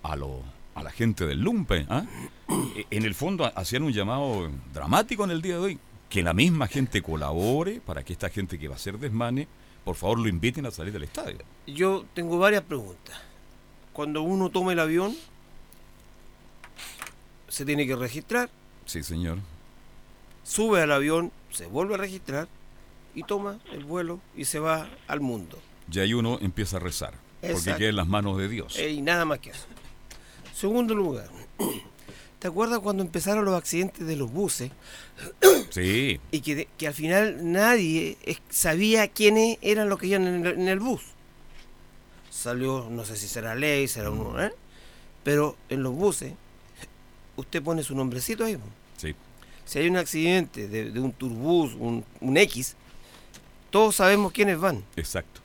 a, lo, a la gente del lumpe. ¿ah? E- En el fondo ha- hacían un llamado dramático en el día de hoy, que la misma gente colabore para que esta gente que va a hacer desmane, por favor lo inviten a salir del estadio. Yo tengo varias preguntas. Cuando uno toma el avión, se tiene que registrar, Sí, señor. sube al avión, se vuelve a registrar y toma el vuelo y se va al mundo. Y ahí uno empieza a rezar, porque queda en las manos de Dios. Eh, y nada más que eso. Segundo lugar, ¿te acuerdas cuando empezaron los accidentes de los buses Sí, y que, al final nadie sabía quiénes eran los que iban en el, en el bus? Salió, no sé si será ley, será uno, ¿eh? Pero en los buses, usted pone su nombrecito ahí. Sí. Si hay un accidente de, de un turbús, un, un X, todos sabemos quiénes van. Exacto.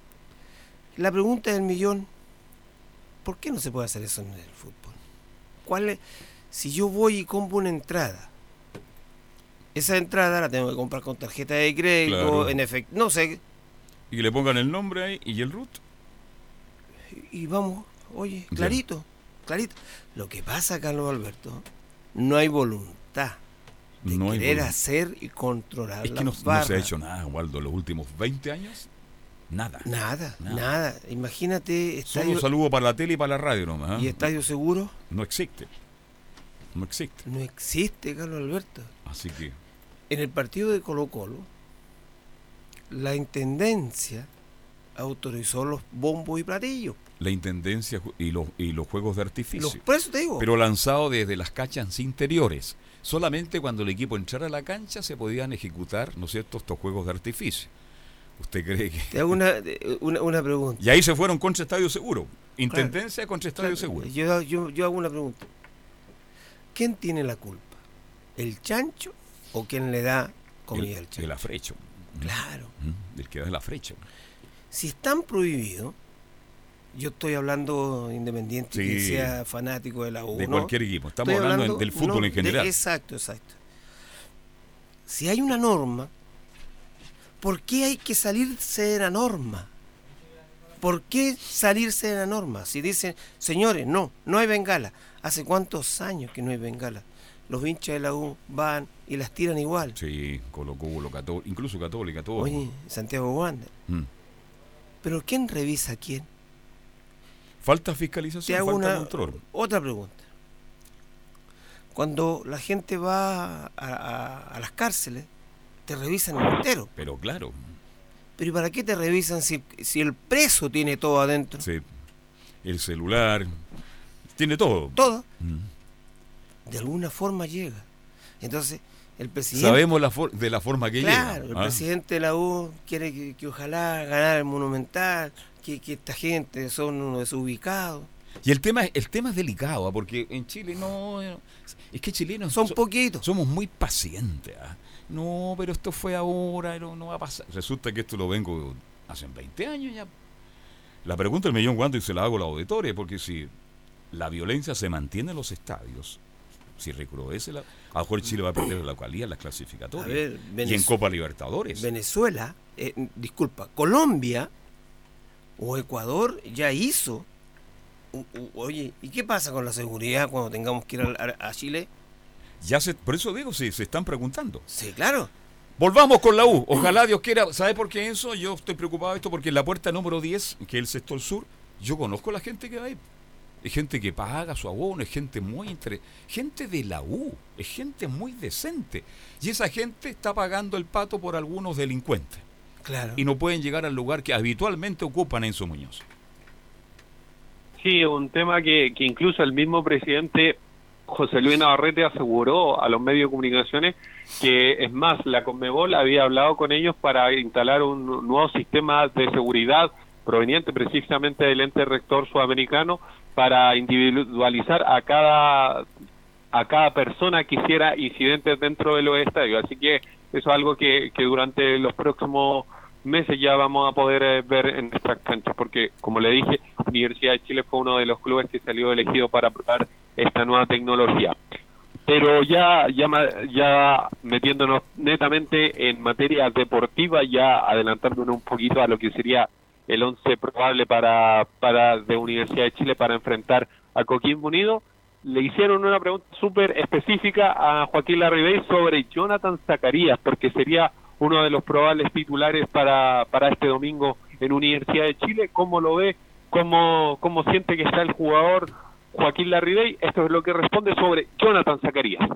La pregunta del millón, ¿por qué no se puede hacer eso en el fútbol? ¿Cuál es? Si yo voy y compro una entrada, esa entrada la tengo que comprar con tarjeta de crédito, Claro. en efecto, no sé, Y le pongan el nombre ahí y el root. y vamos, oye, clarito, clarito. Lo que pasa, Carlos Alberto, no hay voluntad de No querer hacer y controlar Es que las no, no se ha hecho nada, Waldo, los últimos 20 años. Nada. Nada, Nada. nada. Imagínate Solo estadio, saludo para la tele y para la radio nomás. ¿ah? y estadio seguro. No existe. No existe. No existe, Carlos Alberto. Así que, En el partido de Colo Colo, la Intendencia autorizó los bombos y platillos. la intendencia y los, y los juegos de artificio. Los, por eso te digo. Pero lanzado desde las canchas interiores. Solamente cuando el equipo entrara a la cancha se podían ejecutar, ¿no es cierto?, estos juegos de artificio. ¿Usted cree que.? Te hago una, una, una pregunta. Y ahí se fueron contra Estadio Seguro. Intendencia contra Estadio Claro, Seguro. Yo, yo, yo hago una pregunta. ¿Quién tiene la culpa? ¿El chancho o quién le da comida al El, chancho? el afrecho. Claro. El que da el afrecho. Si están prohibidos, yo estoy hablando independiente que sea fanático de la U. De ¿no? cualquier equipo. Estamos hablando del fútbol no, en de- general. exacto, exacto. Si hay una norma, ¿por qué hay que salirse de la norma? ¿Por qué salirse de la norma? Si dicen, señores, no, no hay bengala. ¿Hace cuántos años que no hay bengala? Los hinchas de la U van y las tiran igual. Sí, Colo Colo, Cató- incluso Católica, todo. Oye, Santiago Wander. Mm. Pero ¿quién revisa a quién? Falta Te fiscalización, hago falta una, control. otra pregunta. Cuando la gente va a, a- a las cárceles, te revisan entero. Pero claro, Pero ¿y para qué te revisan si, si el preso tiene todo adentro? sí, el celular, tiene todo. Todo. Mm. De alguna forma llega. Entonces, el presidente... Sabemos la for- de la forma que Claro, llega. el ¿ah? presidente de la U quiere que, que ojalá ganar el Monumental, que, que esta gente son unos desubicados. Y el tema, es- el tema es delicado, ¿ah? porque en Chile no... Es que chilenos Son so- poquitos. somos muy pacientes. ¿ah? No, pero esto fue ahora, no, no va a pasar. Resulta que esto lo vengo hace 20 años ya. La pregunta del millón cuánto y se la hago a la auditoria, porque si la violencia se mantiene en los estadios, Si recrudece, la, a lo mejor Chile va a perder la localidad las clasificatorias. Ver, y en Copa Libertadores. Venezuela, eh, disculpa, Colombia o Ecuador ya hizo. u- u- oye, ¿y qué pasa con la seguridad cuando tengamos que ir a, a Chile? Ya se, por eso digo, sí, se están preguntando. Sí, claro. Volvamos con la U. Ojalá Dios quiera. ¿Sabe por qué eso? Yo estoy preocupado de esto porque en la puerta número 10, que es el sector sur, yo conozco a la gente que va ahí. Es gente que paga su abono, es gente muy entre... gente de la U, es gente muy decente. Y esa gente está pagando el pato por algunos delincuentes. Claro. Y no pueden llegar al lugar que habitualmente ocupan Enzo Muñoz. Sí, un tema que, que incluso el mismo presidente José Luis Navarrete aseguró a los medios de comunicaciones que, es más, la Conmebol había hablado con ellos para instalar un nuevo sistema de seguridad proveniente precisamente del ente rector sudamericano para individualizar a cada a cada persona que hiciera incidentes dentro de los estadios. Así que eso es algo que, que durante los próximos meses ya vamos a poder eh, ver en nuestras canchas, porque como le dije, Universidad de Chile fue uno de los clubes que salió elegido para probar esta nueva tecnología. Pero ya, ya, ya metiéndonos netamente en materia deportiva, ya adelantándonos un poquito a lo que sería el once probable para, para de Universidad de Chile para enfrentar a Coquimbo Unido, le hicieron una pregunta súper específica a Joaquín Larribey sobre Jonathan Zacarías, porque sería uno de los probables titulares para, para este domingo en Universidad de Chile. ¿Cómo lo ve? ¿Cómo, cómo siente que está el jugador Joaquín Larribey? Esto es lo que responde sobre Jonathan Zacarías.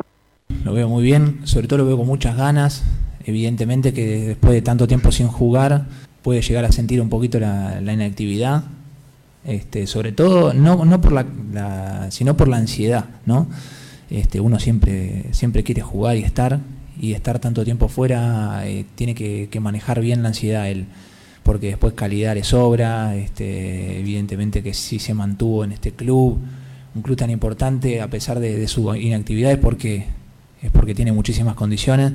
Lo veo muy bien, sobre todo lo veo con muchas ganas. Evidentemente que después de tanto tiempo sin jugar puede llegar a sentir un poquito la, inactividad. Este, sobre todo no, no por la, la- sino por la ansiedad, ¿no? Este, uno siempre siempre quiere jugar y estar y estar tanto tiempo fuera eh, tiene que, que manejar bien la ansiedad él porque después calidad le sobra, este, evidentemente que sí se mantuvo en este club, un club tan importante a pesar de, de su inactividad es porque es porque tiene muchísimas condiciones.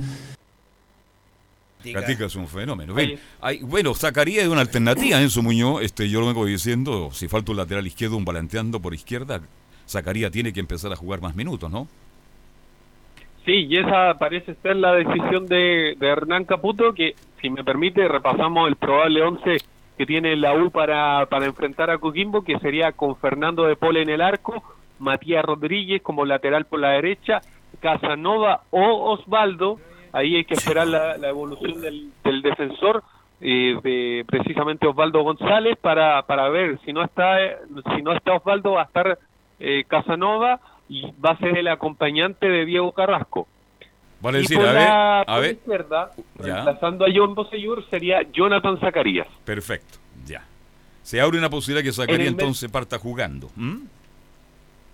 Gatica es un fenómeno. Hay- bueno, Zacarías es una alternativa, Enzo Muñoz. Este, yo lo vengo diciendo, si falta un lateral izquierdo, un volanteando por izquierda, Zacarías tiene que empezar a jugar más minutos, ¿no? Sí, y esa parece ser la decisión de, de Hernán Caputo, que si me permite repasamos el probable 11 que tiene la U para, para enfrentar a Coquimbo, que sería con Fernando de Pole en el arco, Matías Rodríguez como lateral por la derecha, Casanova o Osvaldo, ahí hay que esperar la, la evolución del, del defensor, eh, de precisamente Osvaldo González, para, para ver si no está si no está Osvaldo va a estar eh, Casanova y va a ser el acompañante de Diego Carrasco. Vale y decir, por a la, ver, a por ver. izquierda, reemplazando a John Bosellur, sería Jonathan Zacarías. Perfecto, ya. Se abre una posibilidad que Zacarías En entonces parta jugando. ¿m?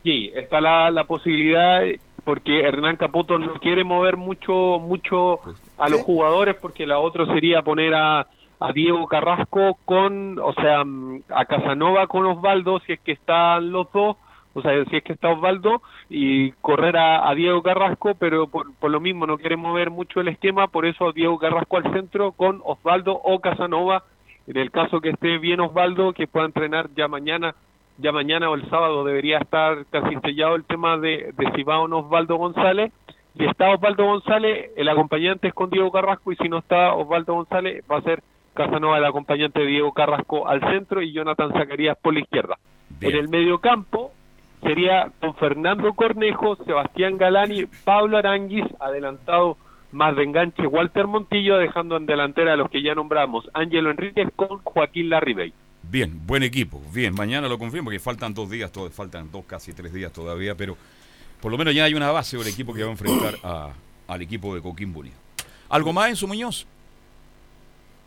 Sí, está la, la posibilidad, porque Hernán Caputo no quiere mover mucho mucho a los jugadores, porque la otra sería poner a, a Diego Carrasco con, o sea, a Casanova con Osvaldo, si es que están los dos, o sea, si es que está Osvaldo, y correr a, a Diego Carrasco, pero por, por lo mismo no quiere mover mucho el esquema, por eso Diego Carrasco al centro con Osvaldo o Casanova, en el caso que esté bien Osvaldo, que pueda entrenar ya mañana ya mañana o el sábado debería estar casi sellado el tema de, de si va o no Osvaldo González. Si está Osvaldo González, el acompañante es con Diego Carrasco y si no está Osvaldo González va a ser Casanova el acompañante de Diego Carrasco al centro y Jonathan Zacarías por la izquierda. En el mediocampo sería con Fernando Cornejo, Sebastián Galani, Pablo Aranguis, adelantado más de enganche Walter Montillo, dejando en delantera a los que ya nombramos, Ángelo Enríquez con Joaquín Larribey. Bien, buen equipo. Bien, mañana lo confirmo, que faltan dos días, todo, faltan dos, casi tres días todavía, pero por lo menos ya hay una base del equipo que va a enfrentar a- al equipo de Coquimbo. ¿Algo más en su Muñoz?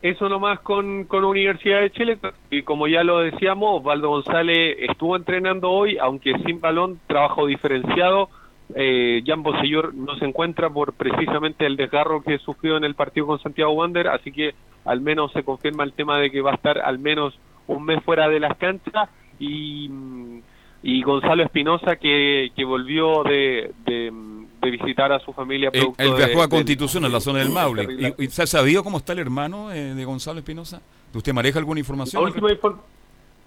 Eso nomás con, con Universidad de Chile. Y como ya lo decíamos, Osvaldo González estuvo entrenando hoy, aunque sin balón, trabajo diferenciado. Eh, Jan Bosellur no se encuentra por precisamente el desgarro que sufrió en el partido con Santiago Wander, así que al menos se confirma el tema de que va a estar al menos un mes fuera de las canchas. Y, y Gonzalo Espinosa, que, que volvió de, de, de visitar a su familia. Él, de- viajó a Constitución, en la zona del Maule. ¿Y, y se ha sabido cómo está el hermano eh, de Gonzalo Espinosa? ¿Usted maneja alguna información? La última infor-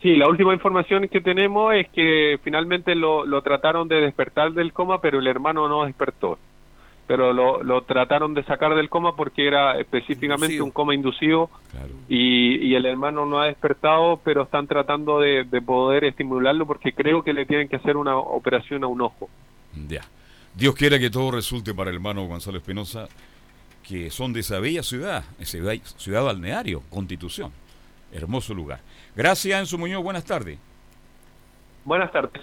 Sí, la última información que tenemos es que finalmente lo, lo trataron de despertar del coma, pero el hermano no despertó. Pero lo, lo trataron de sacar del coma porque era específicamente Inducido. un coma inducido y, y el hermano no ha despertado, pero están tratando de, de poder estimularlo porque creo que le tienen que hacer una operación a un ojo. Ya. Dios quiera que todo resulte para el hermano Gonzalo Espinosa, que son de esa bella ciudad, esa ciudad balneario, Constitución. Hermoso lugar. Gracias, Enzo Muñoz. Buenas tardes. Buenas tardes.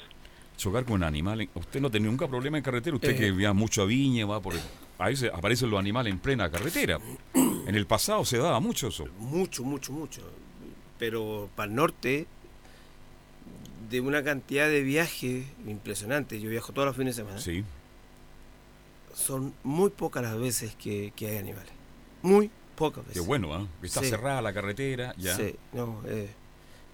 Chocar con animales. Usted no tiene nunca problema en carretera. Usted Eh. que vea mucho a Viña, va por. A veces aparecen los animales en plena carretera. En el pasado se daba mucho eso. Mucho, mucho, mucho. Pero para el norte, de una cantidad de viajes impresionante. Yo viajo todos los fines de semana. Sí. Son muy pocas las veces que, que hay animales. Muy pocas Qué veces. bueno, ¿ah? Está Sí. cerrada la carretera. Ya. Sí, no, eh,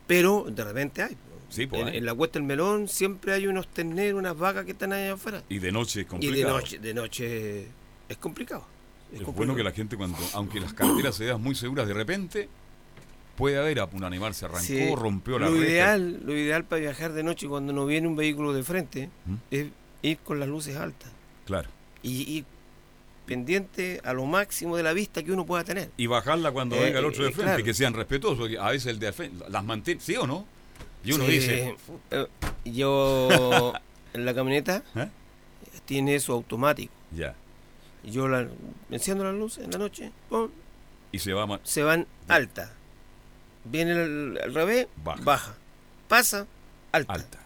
pero de repente hay. Sí, pues en, la cuesta del melón siempre hay unos terneros, unas vacas que están allá afuera. Y de noche es Y complicado. de noche, de noche es complicado. Es complicado. bueno que la gente cuando, aunque las carreteras se vean muy seguras, de repente puede haber un animal se arrancó, Sí, rompió la lo ideal, lo ideal para viajar de noche cuando no viene un vehículo de frente ¿Mm? es ir con las luces altas Claro. y ir pendiente a lo máximo de la vista que uno pueda tener. Y bajarla cuando Eh, venga el otro de eh, frente, claro. que sean respetuosos, a veces el de frente las mantiene, ¿sí o no? Y uno Sí, dice, eh, yo en la camioneta ¿Eh? tiene eso automático. ya, Yo la, enciendo las luces en la noche, pum, y se va se van alta. Viene al, al revés, baja. Pasa, alta. alta.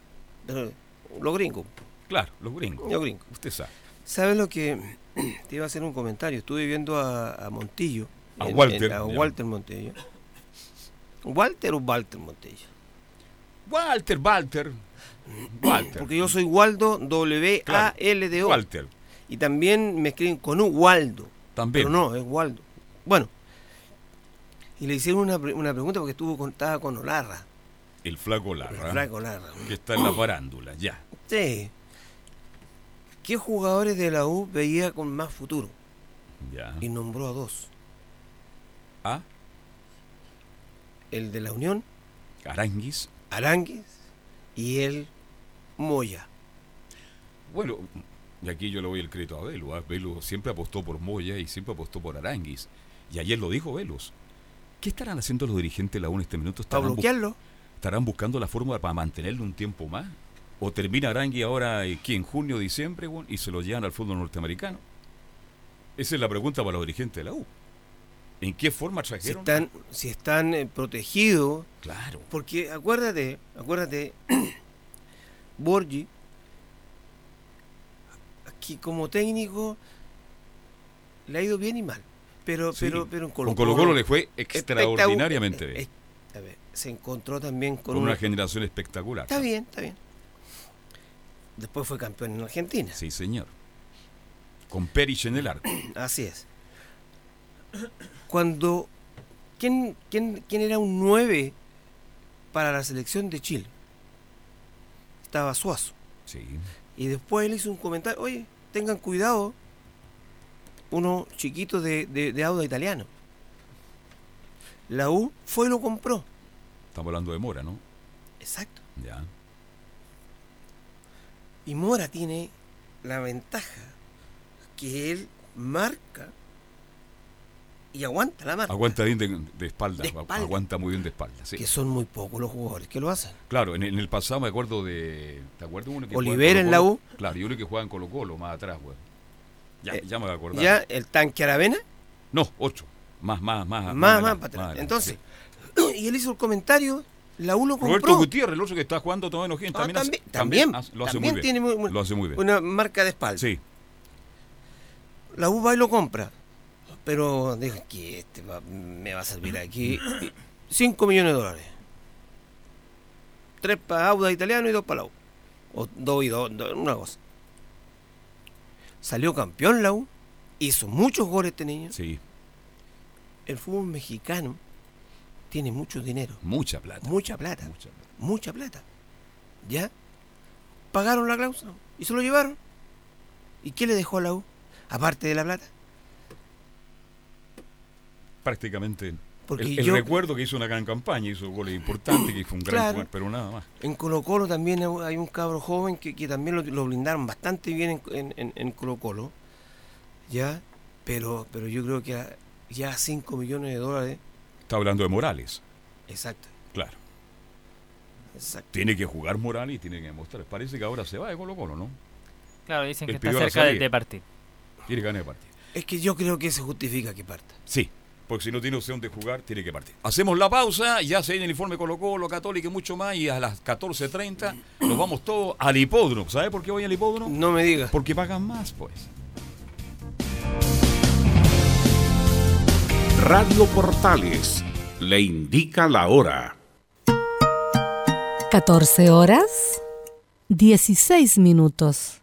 Los gringos. Claro, los gringos. Los gringos. Usted sabe. ¿Sabes lo que te iba a hacer un comentario? Estuve viendo a, a Montillo. A Walter, a. Walter Montillo. ¿Walter o Walter Montillo? Walter, Walter. Walter. Porque yo soy Waldo W-A-L-D-O. Walter. Y también me escriben con un Waldo. También. Pero no, es Waldo. Bueno. Y le hicieron una, una pregunta porque estuvo con, estaba con Olarra. El flaco Larra. El flaco Larra. Que está en la parándula, ya. Sí. ¿Qué jugadores de la U veía con más futuro? Ya. Y nombró a dos. ¿Ah? El de la Unión, Aranguis. Aranguis, y el Moya. Bueno, y aquí yo le doy el crédito a Velo. ¿ah? Velo siempre apostó por Moya y siempre apostó por Aranguis. Y ayer lo dijo Velos. ¿Qué estarán haciendo los dirigentes de la U en este minuto? Para ¿Estarán bu- bloquearlo. ¿Estarán buscando la forma para mantenerlo un tiempo más? ¿O termina Arangui ahora, eh, ¿qué? En junio, diciembre, y se lo llevan al fútbol norteamericano? Esa es la pregunta para los dirigentes de la U. ¿En qué forma Si trajeron? están, si están eh, protegidos. Claro. Porque acuérdate, acuérdate, Borgi, aquí como técnico, le ha ido bien y mal. Pero, Sí. pero, pero en Con Colo Colo-Colo le fue extraordinariamente bien. A ver, se encontró también con, Con una una- generación espectacular. Está bien, está bien. Después fue campeón en Argentina. Sí, señor. Con Perich en el arco. Así es. Cuando. ¿Quién, quién, quién era un 9 para la selección de Chile? Estaba Suazo. Sí. Y después él hizo un comentario: Oye, tengan cuidado. Uno chiquito de, de, de Auda italiano. La U fue y lo compró. Estamos hablando de Mora, ¿no? Exacto. Ya. Y Mora tiene la ventaja que él marca y aguanta la marca. Aguanta bien de, de espalda, De espalda. Aguanta muy bien de espalda. sí. Que son muy pocos los jugadores que lo hacen. Claro, en, en el pasado me acuerdo de. ¿Te acuerdas uno que jugaba Olivera en la? U. Claro, y uno que jugaba en Colo Colo más atrás, güey. Ya, Eh, ya me voy a acordar. Ya el tanque Aravena, No, ocho. Más, más, más. más, más, para atrás. Entonces, sí. y él hizo el comentario, la U lo compró. Roberto Gutiérrez, el otro que está jugando todavía en Ah, también, hace- también, también, hace- lo hace también muy bien. tiene muy- muy- lo hace muy bien. una marca de espalda. Sí, La U va y lo compra. Pero dijo que este va- me va a servir aquí 5 millones de dólares. Tres para Auda italiano y dos para la U. O dos y dos, dos, una cosa. Salió campeón la U. Hizo muchos goles este niño. sí, El fútbol mexicano tiene mucho dinero. mucha plata. Mucha plata. Mucha plata. Mucha plata. ¿Ya? Pagaron la cláusula y se lo llevaron. ¿Y qué le dejó a la U? Aparte de la plata. Prácticamente Porque el, el yo, recuerdo que hizo una gran campaña, hizo goles importantes, que fue un gran Claro. jugador, pero nada más. En Colo Colo también hay un cabro joven que, que también lo, lo blindaron bastante bien en, en- Colo Colo. Ya, pero, pero yo creo que a- ya 5 millones de dólares. Está hablando de Morales. Exacto. Claro. Exacto. Tiene que jugar Morales y tiene que demostrar. Parece que ahora se va de Colo Colo, ¿no? Claro, dicen Él que está cerca de, de partir. Quiere ganar el partido. Es que yo creo que se justifica que parta. Sí, porque si no tiene opción de jugar, tiene que partir. Hacemos la pausa, ya se viene el informe Colo Colo, Católica y mucho más, y a las 14.30 nos vamos todos al hipódromo. ¿Sabe por qué voy al hipódromo? No me digas. Porque pagan más, pues. Radio Portales le indica la hora. 14 horas 16 minutos.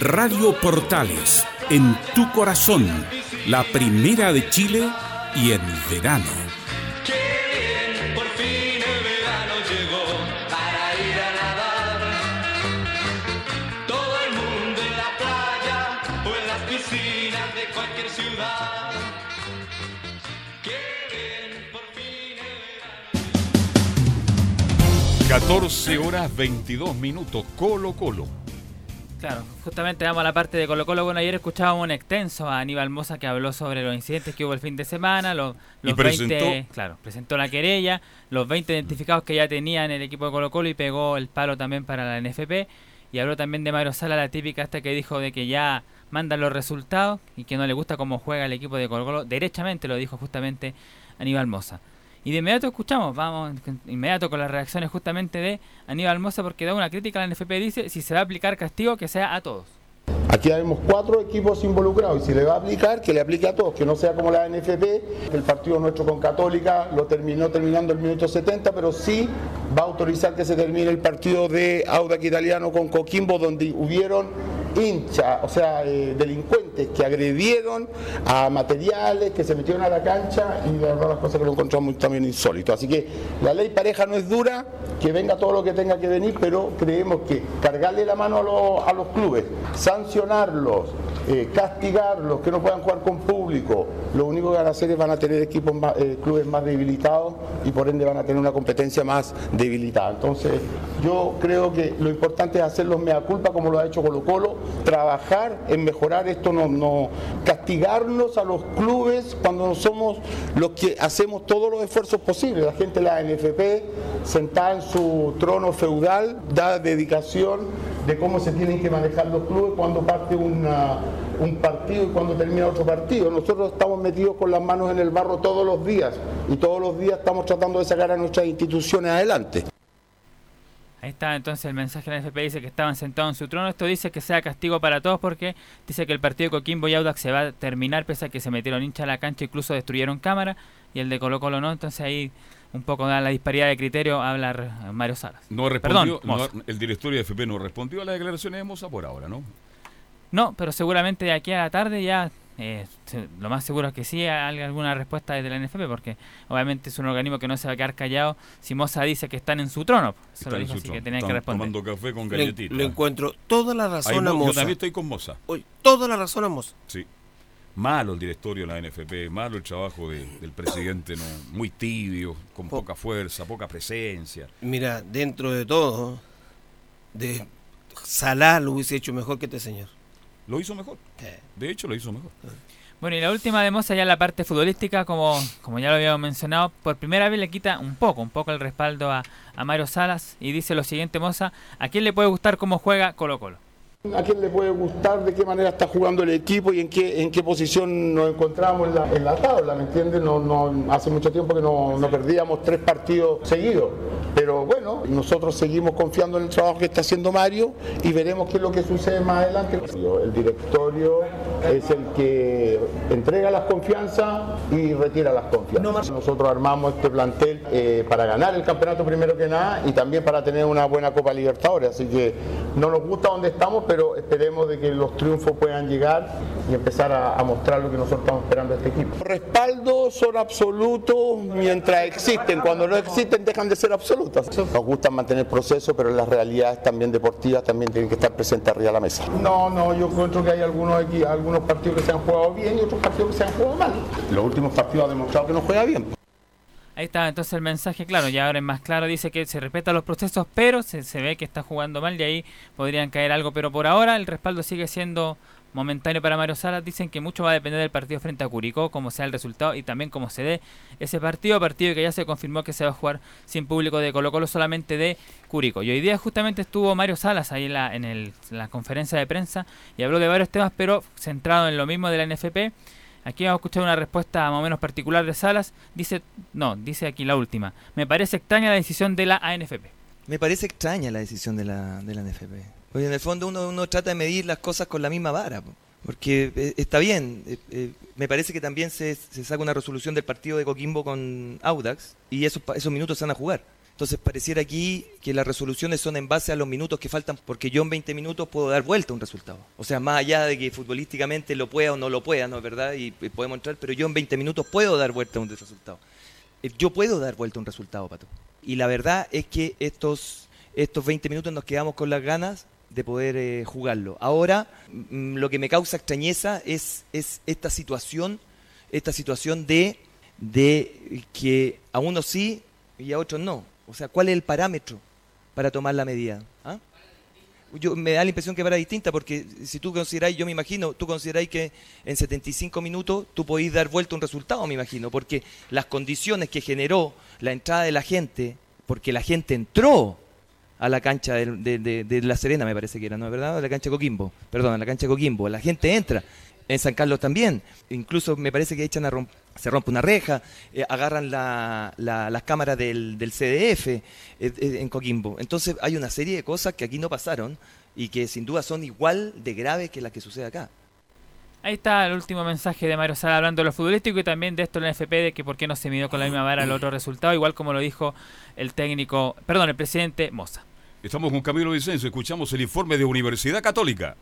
Radio Portales, en tu corazón, la primera de Chile y en verano. Qué bien, por fin el verano llegó para ir a nadar. Todo el mundo en la playa o en las piscinas de cualquier ciudad. Qué bien, por fin el 14 horas 22 minutos. Colo Colo. Claro, justamente vamos a la parte de Colo Colo. Bueno, ayer escuchábamos un extenso a Aníbal Mosa que habló sobre los incidentes que hubo el fin de semana, los, los Y presentó- 20, claro, presentó la querella, los 20 identificados que ya tenía en el equipo de Colo Colo y pegó el palo también para la NFP. Y habló también de Mario Sala, la típica esta que dijo de que ya mandan los resultados y que no le gusta cómo juega el equipo de Colo Colo. Derechamente lo dijo justamente Aníbal Mosa. Y de inmediato escuchamos, vamos inmediato con las reacciones justamente de Aníbal Mosa porque da una crítica a la NFP. Dice, si se va a aplicar castigo, que sea a todos. Aquí vemos cuatro equipos involucrados y si le va a aplicar, que le aplique a todos, que no sea como la NFP, el partido nuestro con Católica lo terminó terminando el minuto 70, pero sí va a autorizar que se termine el partido de Audac Italiano con Coquimbo, donde hubieron hinchas, o sea, eh, delincuentes que agredieron a materiales, que se metieron a la cancha y de verdad las cosas que lo encontramos también insólito. Así que la ley pareja no es dura, que venga todo lo que tenga que venir, pero creemos que cargarle la mano a los, a los clubes, sancionarlos, eh, castigarlos, que no puedan jugar con público, lo único que van a hacer es van a tener equipos más, eh, clubes más debilitados y por ende van a tener una competencia más debilitada. Entonces, yo creo que lo importante es hacer los mea culpa como lo ha hecho Colo Colo, trabajar en mejorar esto, no, no castigarnos a los clubes cuando no somos los que hacemos todos los esfuerzos posibles. La gente de la NFP, sentada en su trono feudal, da dedicación de cómo se tienen que manejar los clubes cuando parte un partido y cuando termina otro partido. Nosotros estamos metidos con las manos en el barro todos los días y todos los días estamos tratando de sacar a nuestras instituciones adelante. Ahí está entonces el mensaje de la NFP dice que estaban sentados en su trono. Esto dice que sea castigo para todos porque dice que el partido de Coquimbo y Audax se va a terminar pese a que se metieron hinchas a la cancha, incluso destruyeron cámara y el de Colo Colo no. Entonces ahí un poco da la disparidad de criterio habla R- Mario Salas. No respondió, Perdón, Moza. no- el directorio de FP no respondió a las declaraciones de Moza por ahora, ¿no? No, pero seguramente de aquí a la tarde ya eh, lo más seguro es que sí hay alguna respuesta desde la NFP porque obviamente es un organismo que no se va a quedar callado si Moza dice que están en su trono. Eso Están lo en dijo, su así trono. que tenían que responder. tomando café con Le, galletitas. le encuentro toda la Ahí razón mo- a yo Moza. también estoy con Moza. Oye, toda la razón a Moza. Sí. Malo el directorio de la NFP, malo el trabajo de- del presidente, no, muy tibio, con poca fuerza, poca presencia. Mira, dentro de todo, de Salah lo hubiese hecho mejor que este señor. Lo hizo mejor. De hecho, lo hizo mejor. Bueno, y la última de Moza ya la parte futbolística, como, como ya lo habíamos mencionado, por primera vez le quita un poco, un poco el respaldo a, a Mario Salas y dice lo siguiente Moza, ¿a quién le puede gustar cómo juega Colo Colo? ¿A quién le puede gustar de qué manera está jugando el equipo y en qué, en qué posición nos encontramos en la, en la tabla? ¿Me entiendes? No, no, hace mucho tiempo que no, no perdíamos tres partidos seguidos. Pero bueno, nosotros seguimos confiando en el trabajo que está haciendo Mario y veremos qué es lo que sucede más adelante. El directorio es el que entrega las confianzas y retira las confianzas. Nosotros armamos este plantel eh, para ganar el campeonato primero que nada y también para tener una buena Copa Libertadores. Así que no nos gusta donde estamos, pero esperemos de que los triunfos puedan llegar y empezar a, a mostrar lo que nosotros estamos esperando de este equipo. Los respaldos son absolutos mientras existen. Cuando no existen dejan de ser absolutos. Nos gusta mantener proceso, pero las realidades también deportivas también tienen que estar presentes arriba de la mesa. No, no, yo encuentro que hay algunos, equi- algunos partidos que se han jugado bien y otros partidos que se han jugado mal. Los últimos partidos han demostrado que no juega bien. Ahí está entonces el mensaje claro, ya ahora es más claro, dice que se respetan los procesos, pero se, se ve que está jugando mal y ahí podrían caer algo, pero por ahora el respaldo sigue siendo momentáneo para Mario Salas, dicen que mucho va a depender del partido frente a Curicó, cómo sea el resultado y también cómo se dé ese partido, partido que ya se confirmó que se va a jugar sin público de Colo Colo solamente de Curicó. Y hoy día justamente estuvo Mario Salas ahí en la, en el- en la conferencia de prensa y habló de varios temas, pero centrado en lo mismo de la NFP. Aquí vamos a escuchar una respuesta más o menos particular de Salas. Dice, no, dice aquí la última. Me parece extraña la decisión de la ANFP. Me parece extraña la decisión de la, de la NFP. Porque en el fondo uno, uno trata de medir las cosas con la misma vara. po. Porque eh, está bien, eh, eh, me parece que también se, se saca una resolución del partido de Coquimbo con Audax y esos, esos minutos se van a jugar. Entonces pareciera aquí que las resoluciones son en base a los minutos que faltan, porque yo en 20 minutos puedo dar vuelta a un resultado. O sea, más allá de que futbolísticamente lo pueda o no lo pueda, ¿no es verdad? Y, y podemos entrar, pero yo en 20 minutos puedo dar vuelta a un resultado. Eh, Yo puedo dar vuelta a un resultado, Pato. Y la verdad es que estos, estos 20 minutos nos quedamos con las ganas de poder eh, jugarlo. Ahora, mm, lo que me causa extrañeza es, es esta situación, esta situación de, de que a unos sí y a otros no. O sea, ¿cuál es el parámetro para tomar la medida? ¿Ah? Yo, me da la impresión que para distinta, porque si tú consideráis, yo me imagino, tú consideráis que en 75 minutos tú podéis dar vuelta un resultado, me imagino, porque las condiciones que generó la entrada de la gente, porque la gente entró a la cancha de La Serena, me parece que era, ¿no es verdad? A la cancha de Coquimbo, perdón, a la cancha de Coquimbo, la gente entra. En San Carlos también, incluso me parece que echan a romp- se rompe una reja, eh, agarran la- la- las cámaras del, del CDF eh, eh, en Coquimbo. Entonces hay una serie de cosas que aquí no pasaron y que sin duda son igual de graves que las que sucede acá. Ahí está el último mensaje de Mario Sala hablando de lo futbolístico y también de esto en la FP de que por qué no se midió con la misma vara el otro resultado, igual como lo dijo el técnico, perdón, el presidente Moza. Estamos con Camilo Vicencio, escuchamos el informe de Universidad Católica.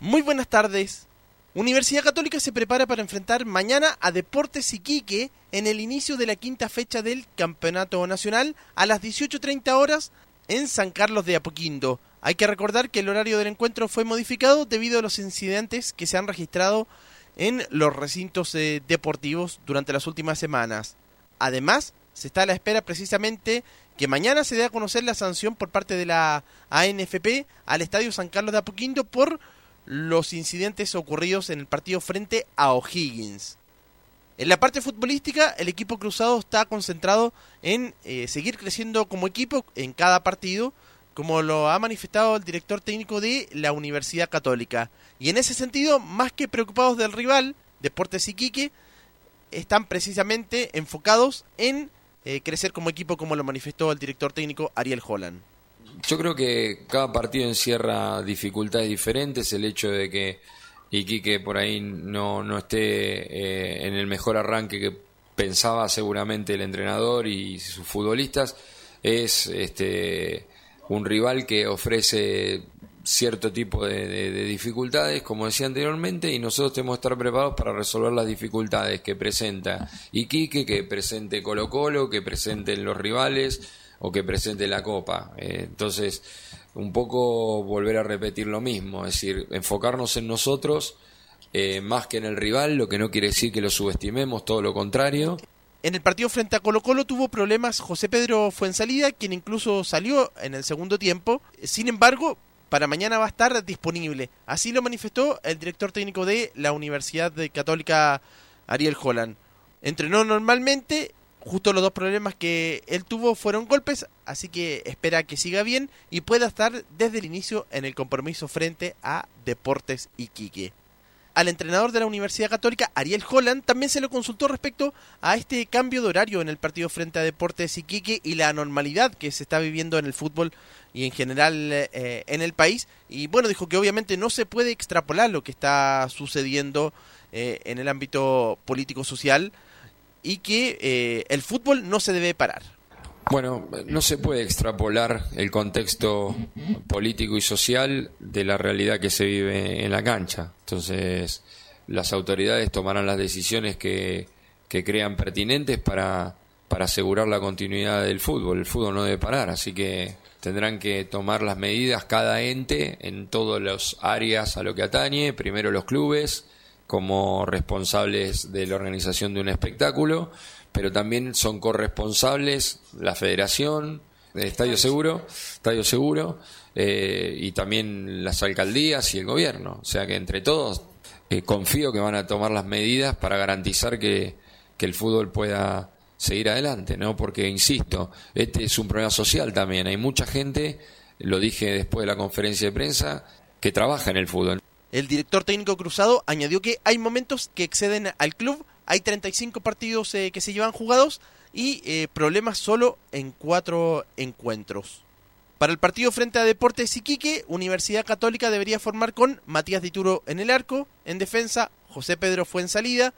Muy buenas tardes. Universidad Católica se prepara para enfrentar mañana a Deportes Iquique en el inicio de la quinta fecha del Campeonato Nacional a las 18.30 horas en San Carlos de Apoquindo. Hay que recordar que el horario del encuentro fue modificado debido a los incidentes que se han registrado en los recintos eh, deportivos durante las últimas semanas. Además, se está a la espera precisamente que mañana se dé a conocer la sanción por parte de la ANFP al Estadio San Carlos de Apoquindo por los incidentes ocurridos en el partido frente a O'Higgins. En la parte futbolística, el equipo cruzado está concentrado en eh, seguir creciendo como equipo en cada partido, como lo ha manifestado el director técnico de la Universidad Católica. Y en ese sentido, más que preocupados del rival, Deportes Iquique, están precisamente enfocados en eh, crecer como equipo, como lo manifestó el director técnico Ariel Holland. Yo creo que cada partido encierra dificultades diferentes, el hecho de que Iquique por ahí no, no esté eh, en el mejor arranque que pensaba seguramente el entrenador y sus futbolistas, es este un rival que ofrece cierto tipo de, de- de dificultades, como decía anteriormente, y nosotros tenemos que estar preparados para resolver las dificultades que presenta Iquique, que presente Colo Colo, que presenten los rivales o que presente la Copa. Eh, entonces, un poco volver a repetir lo mismo, es decir, enfocarnos en nosotros eh, más que en el rival, lo que no quiere decir que lo subestimemos, todo lo contrario. En el partido frente a Colo Colo tuvo problemas José Pedro Fuensalida, quien incluso salió en el segundo tiempo. Sin embargo, para mañana va a estar disponible. Así lo manifestó el director técnico de la Universidad Católica, Ariel Holland. Entrenó normalmente, justo los dos problemas que él tuvo fueron golpes, así que espera que siga bien y pueda estar desde el inicio en el compromiso frente a Deportes Iquique al entrenador de la Universidad Católica, Ariel Holland, también se le consultó respecto a este cambio de horario en el partido frente a Deportes Iquique y la anormalidad que se está viviendo en el fútbol y en general eh, en el país. Y bueno, dijo que obviamente no se puede extrapolar lo que está sucediendo eh, en el ámbito político-social y que eh, el fútbol no se debe parar. Bueno, no se puede extrapolar el contexto político y social de la realidad que se vive en la cancha. Entonces, las autoridades tomarán las decisiones que, que crean pertinentes para, para asegurar la continuidad del fútbol. El fútbol no debe parar, así que tendrán que tomar las medidas cada ente en todas las áreas a lo que atañe. Primero los clubes como responsables de la organización de un espectáculo, pero también son corresponsables la federación, el Estadio Seguro, Estadio Seguro, eh, y también las alcaldías y el gobierno. O sea que entre todos eh, confío que van a tomar las medidas para garantizar que, que el fútbol pueda seguir adelante, ¿no? Porque, insisto, este es un problema social también. Hay mucha gente, lo dije después de la conferencia de prensa, que trabaja en el fútbol. El director técnico cruzado añadió que hay momentos que exceden al club, hay 35 partidos eh, que se llevan jugados y eh, problemas solo en cuatro encuentros. Para el partido frente a Deportes Iquique, Universidad Católica debería formar con Matías Dituro en el arco, en defensa José Pedro Fuensalida,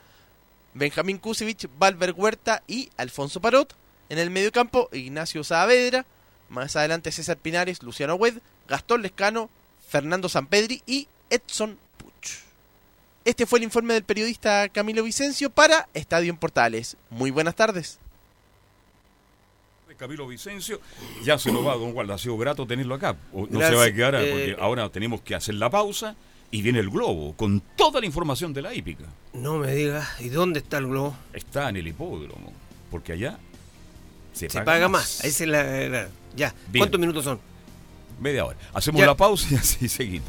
Benjamín Kusevich, Valver Huerta y Alfonso Parot. En el mediocampo, Ignacio Saavedra, más adelante César Pinares, Luciano Wed, Gastón Lescano, Fernando Sampedri y Edson Puch. Este fue el informe del periodista Camilo Vicencio para Estadio en Portales. Muy buenas tardes. de Camilo Vicencio. Ya se nos va, don Waldo. Ha sido grato tenerlo acá. No se va a quedar, eh, porque ahora tenemos que hacer la pausa y viene el globo con toda la información de la hípica. No me digas, ¿y dónde está el globo? Está en el hipódromo, porque allá se, Se paga más. Esa es la, la- ya. Bien. ¿Cuántos minutos son? Media hora. Hacemos Ya. la pausa y así seguimos.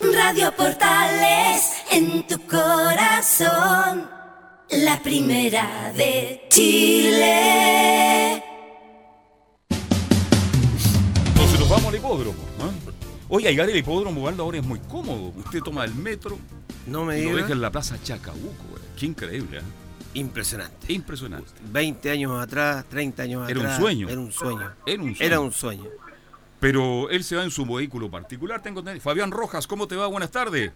Radio Portales en tu corazón, la primera de Chile. Entonces nos vamos al hipódromo. ¿ah? Oye, llegar al hipódromo Waldo, ahora es muy cómodo. Usted toma el metro No me y lo deja en la plaza Chacabuco. güey. Qué increíble. ¿eh? Impresionante. Impresionante. 20 años atrás, 30 años Era un atrás. sueño. Era un sueño. Era un sueño. Era un sueño. Pero él se va en su vehículo particular. Tengo entendido. Fabián Rojas, ¿cómo te va? Buenas tardes.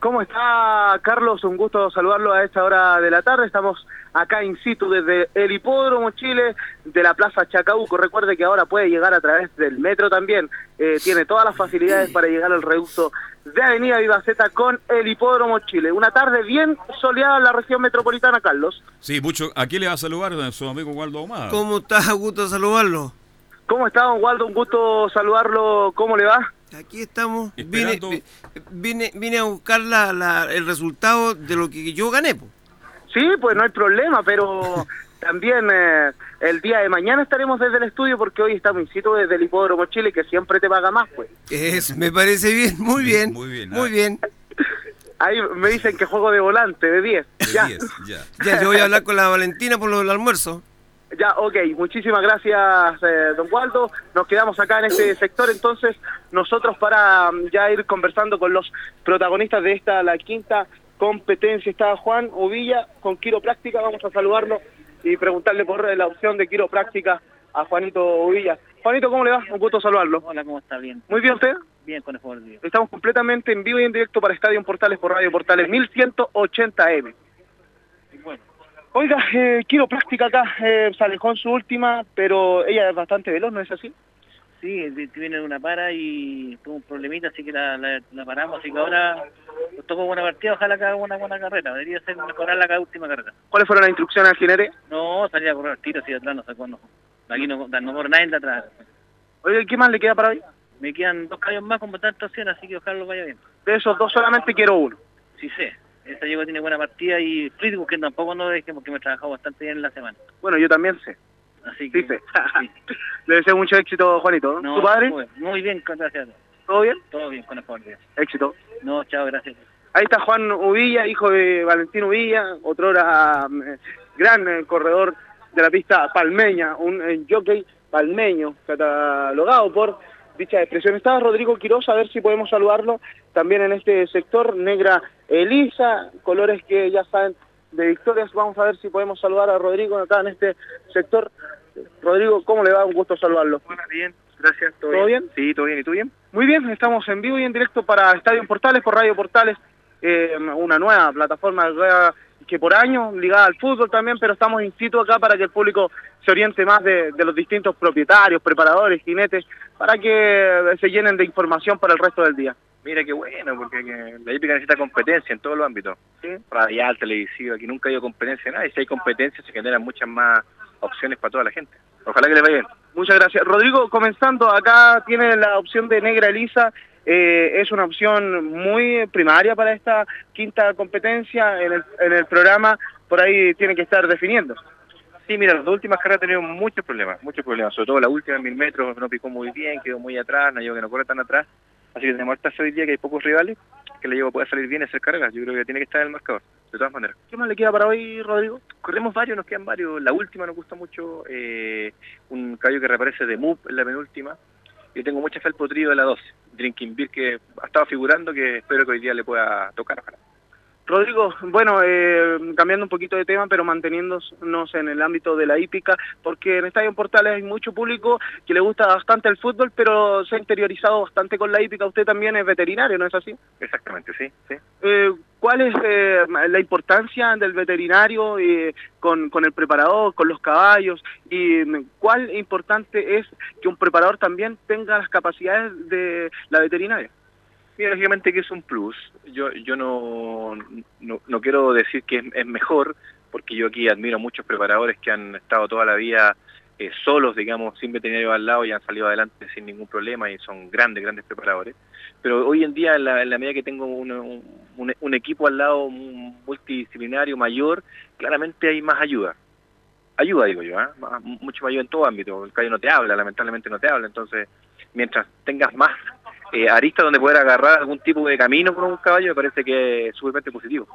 ¿Cómo está Carlos? Un gusto saludarlo a esta hora de la tarde. Estamos acá in situ desde el Hipódromo Chile de la Plaza Chacabuco. Recuerde que ahora puede llegar a través del metro también. Eh, tiene todas las facilidades para llegar al reducto de Avenida Vivaceta con el Hipódromo Chile. Una tarde bien soleada en la región metropolitana, Carlos. Sí, mucho. Aquí le va a saludar a su amigo Waldo Ahumada. ¿Cómo estás? Gusto saludarlo. ¿Cómo está, don Waldo? Un gusto saludarlo. ¿Cómo le va? Aquí estamos. Vine, vi- vine, vine a buscar la, la- el resultado de lo que yo gané. po. Sí, pues no hay problema, pero también eh, el día de mañana estaremos desde el estudio porque hoy estamos in situ desde el Hipódromo Chile que siempre te paga más, pues. Es, me parece bien, muy bien. Muy bien. Muy bien. Ahí me dicen que juego de volante, de 10. Ya. ya. Ya, yo voy a hablar con la Valentina por lo del almuerzo. Ya, ok, muchísimas gracias, eh, don Waldo. Nos quedamos acá en este sector, entonces nosotros para mm, ya ir conversando con los protagonistas de esta, la quinta competencia, está Juan Uvilla con quiropráctica, vamos a saludarlo y preguntarle por la opción de quiropráctica a Juanito Uvilla. Juanito, ¿cómo le va? Un gusto saludarlo. Hola, ¿cómo está? Bien. Muy bien, ¿usted? Bien, con el favor de Dios. Estamos completamente en vivo y en directo para Estadio Portales por Radio Portales 1180M. Oiga, eh, quiropráctica acá, eh, se alejó en su última, pero ella es bastante veloz, ¿no es así? sí, vi- viene de una para y tuvo un problemita, así que la, la, la paramos, así que ahora nos tocó buena partida, ojalá que haga una buena carrera. Debería ser mejorarla cada última carrera. ¿Cuáles fueron las instrucciones al jinete? No, salía a correr tiro, así de atrás no sacó, no. Aquí no, no corre nadie de atrás. Oiga, ¿qué más le queda para hoy? Me quedan dos caballos más con bastante opción, así que ojalá lo vaya bien. De esos dos solamente quiero uno. Sí sé, esta llegó tiene buena partida y Fleetwood que tampoco no dejé porque me he trabajado bastante bien en la semana. Bueno, yo también sé. Así que... Sí sé. Le deseo mucho éxito, Juanito. No, ¿Tu padre? Muy, bien, gracias. ¿Todo bien? Todo bien, con el favor de. Éxito. No, chao, gracias. Ahí está Juan Uvilla, hijo de Valentín Uvilla, otro hora gran eh, corredor de la pista palmeña, un eh, jockey palmeño, catalogado por dicha expresión. Estaba Rodrigo Quiroz, a ver si podemos saludarlo también en este sector. Negra Elisa, colores que ya saben de victorias. Vamos a ver si podemos saludar a Rodrigo acá en este sector. Rodrigo, ¿cómo le va? Un gusto saludarlo. bien, gracias. ¿Todo, bien? Sí, todo bien. ¿Y tú bien? Muy bien, estamos en vivo y en directo para Estadio Portales, por Radio Portales, eh, una nueva plataforma que por años, ligada al fútbol también, pero estamos in situ acá para que el público se oriente más de, de los distintos propietarios, preparadores, jinetes, para que se llenen de información para el resto del día. Mira qué bueno, porque que la hípica necesita competencia en todos los ámbitos. Radial, televisivo, aquí nunca ha habido competencia, nada. Y si hay competencia se generan muchas más opciones para toda la gente. Ojalá que les vaya bien. Muchas gracias. Rodrigo, comenzando, acá tiene la opción de Negra Elisa. Eh, es una opción muy primaria para esta quinta competencia en el, en el programa. Por ahí tiene que estar definiendo. Sí, mira, las dos últimas carreras tenido muchos problemas, muchos problemas. Sobre todo la última en mil metros no picó muy bien, quedó muy atrás, no llegó que no corre tan atrás. Así que tenemos esta hoy día que hay pocos rivales, que le llevo puede salir bien y hacer carreras. Yo creo que tiene que estar en el marcador, de todas maneras. ¿Qué más le queda para hoy, Rodrigo? Corremos varios, nos quedan varios. La última nos gusta mucho, eh, un caballo que reaparece de MUP en la penúltima. Yo tengo mucha fe al potrillo de la 12, Drinking Beer, que ha estado figurando, que espero que hoy día le pueda tocar. ojalá. Rodrigo, bueno, eh, cambiando un poquito de tema, pero manteniéndonos en el ámbito de la hípica, porque en Estadio Portales hay mucho público que le gusta bastante el fútbol, pero se ha interiorizado bastante con la hípica. Usted también es veterinario, ¿no es así? Exactamente, sí. sí. Eh, ¿Cuál es eh, la importancia del veterinario eh, con, con el preparador, con los caballos? ¿Y cuál importante es que un preparador también tenga las capacidades de la veterinaria? Mira, lógicamente que es un plus. Yo yo no, no, quiero decir que es, mejor, porque yo aquí admiro muchos preparadores que han estado toda la vida eh, solos, digamos, sin veterinario al lado y han salido adelante sin ningún problema y son grandes, grandes preparadores. Pero hoy en día, en la, en la medida que tengo un, equipo al lado multidisciplinario mayor, claramente hay más ayuda. Ayuda, digo yo, ¿eh? Mucho más ayuda en todo ámbito. El caballo no te habla, lamentablemente no te habla. Entonces, mientras tengas más eh, aristas donde poder agarrar algún tipo de camino con un caballo, me parece que es súper positivo.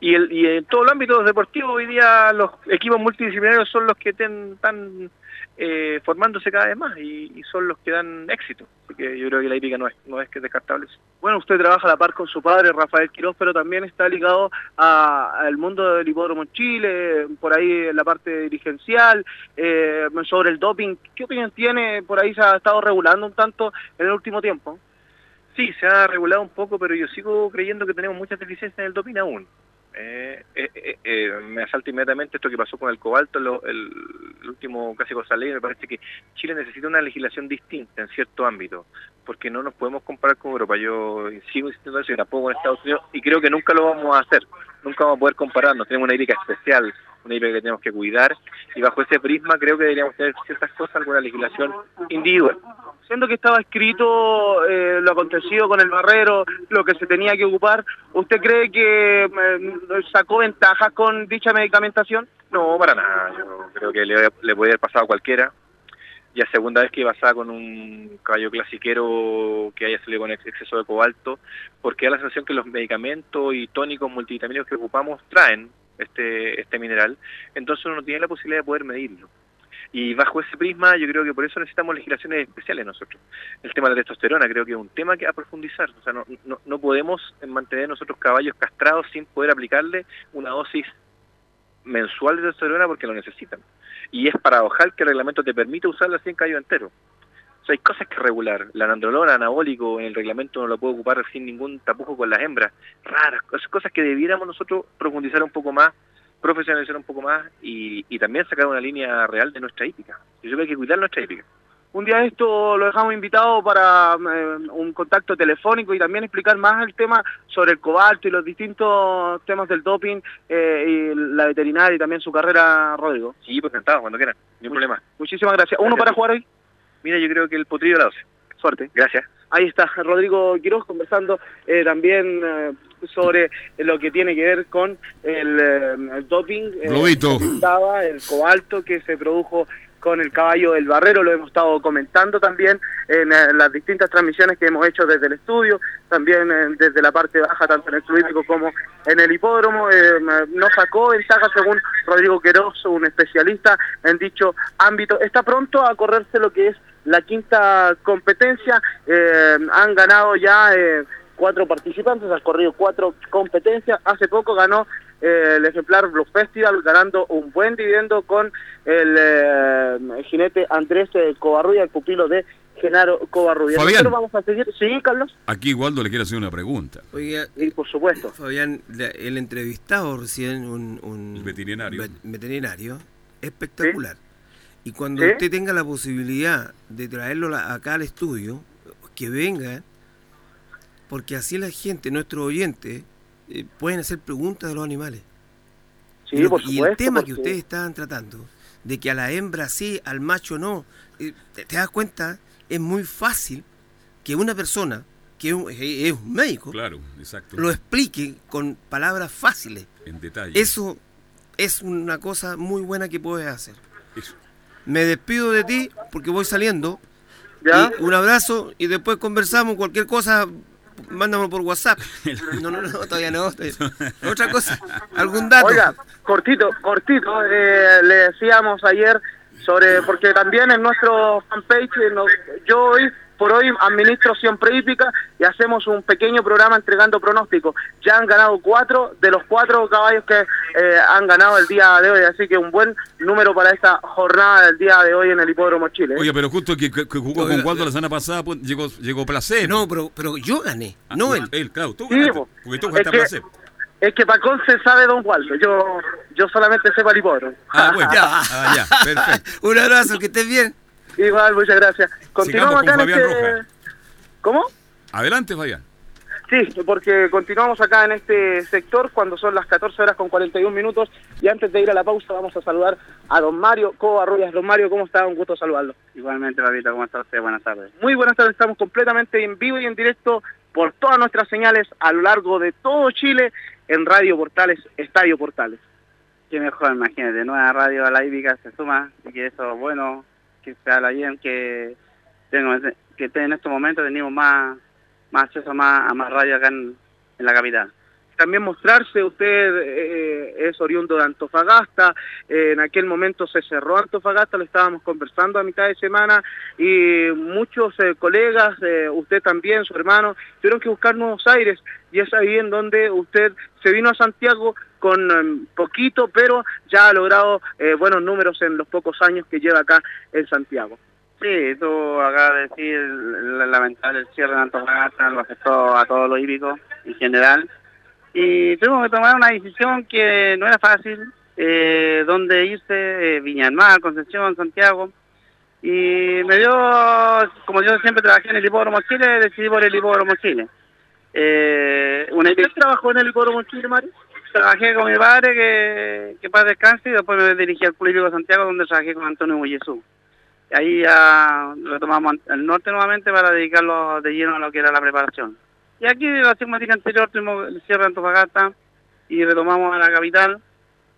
Y, el, y en todo el ámbito deportivo, hoy día los equipos multidisciplinarios son los que están eh, formándose cada vez más y, son los que dan éxito. Así que yo creo que la hípica no es, no es que descartable. Bueno, usted trabaja a la par con su padre, Rafael Quiroz, pero también está ligado a- al mundo del hipódromo en Chile, por ahí en la parte dirigencial, eh, sobre el doping. ¿Qué opinión tiene? Por ahí se ha estado regulando un tanto en el último tiempo. Sí, se ha regulado un poco, pero yo sigo creyendo que tenemos muchas deficiencias en el doping aún. Eh, eh, eh, eh, me asalta inmediatamente esto que pasó con el cobalto, lo- el, último casi cosa ley. Me parece que Chile necesita una legislación distinta en cierto ámbito, porque no nos podemos comparar con Europa. Yo sigo insistiendo en eso y tampoco con Estados Unidos, y creo que nunca lo vamos a hacer. Nunca vamos a poder compararnos. Tenemos una hípica especial, una hípica que tenemos que cuidar, y bajo ese prisma creo que deberíamos tener ciertas cosas, alguna legislación individual. Siendo que estaba escrito eh, lo acontecido con el barrero, lo que se tenía que ocupar, ¿usted cree que eh, sacó ventajas con dicha medicamentación? No, para nada. Yo creo que le, le puede haber pasado a cualquiera. Ya segunda vez que pasaba con un caballo clasiquero que haya salido con ex- exceso de cobalto, porque da la sensación que los medicamentos y tónicos multivitamínicos que ocupamos traen este, este mineral, entonces uno no tiene la posibilidad de poder medirlo. Y bajo ese prisma yo creo que por eso necesitamos legislaciones especiales nosotros. El tema de la testosterona creo que es un tema que a profundizar. O sea, no, no, no podemos mantener nosotros caballos castrados sin poder aplicarle una dosis mensual de testosterona porque lo necesitan. Y es paradojal que el reglamento te permite usarla sin caballo entero. O sea, hay cosas que regular. La nandrolona, anabólico, en el reglamento no lo puede ocupar sin ningún tapujo con las hembras. Raras, cosas, que debiéramos nosotros profundizar un poco más, profesionalizar un poco más y, y también sacar una línea real de nuestra hípica. Yo creo que hay que cuidar nuestra hípica. Un día esto lo dejamos invitado para eh, un contacto telefónico y también explicar más el tema sobre el cobalto y los distintos temas del doping eh, y la veterinaria y también su carrera, Rodrigo. Sí, pues encantado, cuando quieran, no hay problema. Muchísimas gracias. ¿Uno Gracias. para jugar hoy? Mira, yo creo que el potrillo de la 12. Suerte. Gracias. Ahí está Rodrigo Quiroz conversando eh, también eh, sobre lo que tiene que ver con el, eh, el doping. eh, el cobalto que se produjo con el caballo del barrero, lo hemos estado comentando también en eh, las distintas transmisiones que hemos hecho desde el estudio, también eh, desde la parte baja, tanto en el club como en el hipódromo. Eh, no sacó ventaja según Rodrigo Queroz, un especialista en dicho ámbito. Está pronto a correrse lo que es la quinta competencia. Eh, han ganado ya eh, cuatro participantes, han corrido cuatro competencias. Hace poco ganó el ejemplar Blue Festival, ganando un buen dividendo con el, eh, jinete Andrés eh, Covarrulla, el pupilo de Genaro Covarrubia. Fabián. Vamos a seguir. Sí, Carlos. Aquí Waldo le quiere hacer una pregunta. Oiga, y por supuesto. Fabián, el entrevistado recién, un, un veterinario. ve- veterinario, espectacular. Y cuando ¿Sí? usted tenga la posibilidad de traerlo acá al estudio, que venga, porque así la gente, nuestros oyentes, eh, pueden hacer preguntas de los animales. Sí, y, lo- por y el tema que ustedes estaban tratando, de que a la hembra sí, al macho no, eh, te, te das cuenta, es muy fácil que una persona, que es un, es un médico, Claro, exacto. lo explique con palabras fáciles. En detalle. Eso es una cosa muy buena que puedes hacer. Eso. Me despido de ti porque voy saliendo. ¿Ya? Y un abrazo y después conversamos. Cualquier cosa, mándamelo por WhatsApp. No, no, no, todavía no. todavía- Otra cosa, algún dato. Oiga, cortito, cortito, eh, le decíamos ayer sobre, porque también en nuestro fanpage, yo hoy, por hoy, administro siempre hípica y hacemos un pequeño programa entregando pronósticos. Ya han ganado cuatro de los cuatro caballos que eh, han ganado el día de hoy, así que un buen número para esta jornada del día de hoy en el Hipódromo Chile. ¿eh? Oye, pero justo que, que- que jugó con Waldo la semana pasada, pues, llegó, llegó Placer. No, pero, pero yo gané, no él. Él, claro, tú Sí, ganaste, po. porque tú Es jugaste a Placer. Es que para Conce sabe Don Waldo, yo, yo solamente sé para el Hipódromo. Ah, bueno. Ah, ya, perfecto. Un abrazo, que estés bien. Igual, muchas gracias. Continuamos acá en Fabián este... Rojas. ¿Cómo? Adelante, Fabián. Sí, porque continuamos acá en este sector cuando son las 14 horas con 41 minutos y antes de ir a la pausa vamos a saludar a don Mario Covarrubias. Don Mario, ¿cómo está? Un gusto saludarlo. Igualmente, Babita, ¿cómo está usted? Buenas tardes. Muy buenas tardes, estamos completamente en vivo y en directo por todas nuestras señales a lo largo de todo Chile en Radio Portales, Estadio Portales. Qué mejor, imagínate, nueva radio a la hípica se suma, así que eso es bueno, que se habla bien, que, que en estos momentos tenemos más, más acceso a más, a más radio acá en, en la capital. También mostrarse, usted eh, es oriundo de Antofagasta, eh, en aquel momento se cerró Antofagasta, lo estábamos conversando a mitad de semana y muchos eh, colegas, usted también, su hermano, tuvieron que buscar nuevos aires y es ahí en donde usted se vino a Santiago con eh, poquito, pero ya ha logrado eh, buenos números en los pocos años que lleva acá en Santiago. Sí, tú acabas de decir, el lamentable el cierre de Antofagasta lo afectó a todos los hípicos en general. Y tuvimos que tomar una decisión que no era fácil, eh, dónde irse, eh, Viña del Mar, Concepción, Santiago. Y me dio, como yo siempre trabajé en el Hipódromo Chile, decidí por el Hipódromo Chile. Eh, una ¿Usted trabajó en el Hipódromo Chile, Mario? Trabajé con mi padre, que, que descanse, y después me dirigí al Público de Santiago, donde trabajé con Antonio Bullesú. Ahí ya retomamos al norte nuevamente para dedicarlo de lleno a lo que era la preparación. Y aquí, la semana anterior, tuvimos el cierre de Antofagasta y retomamos a la capital,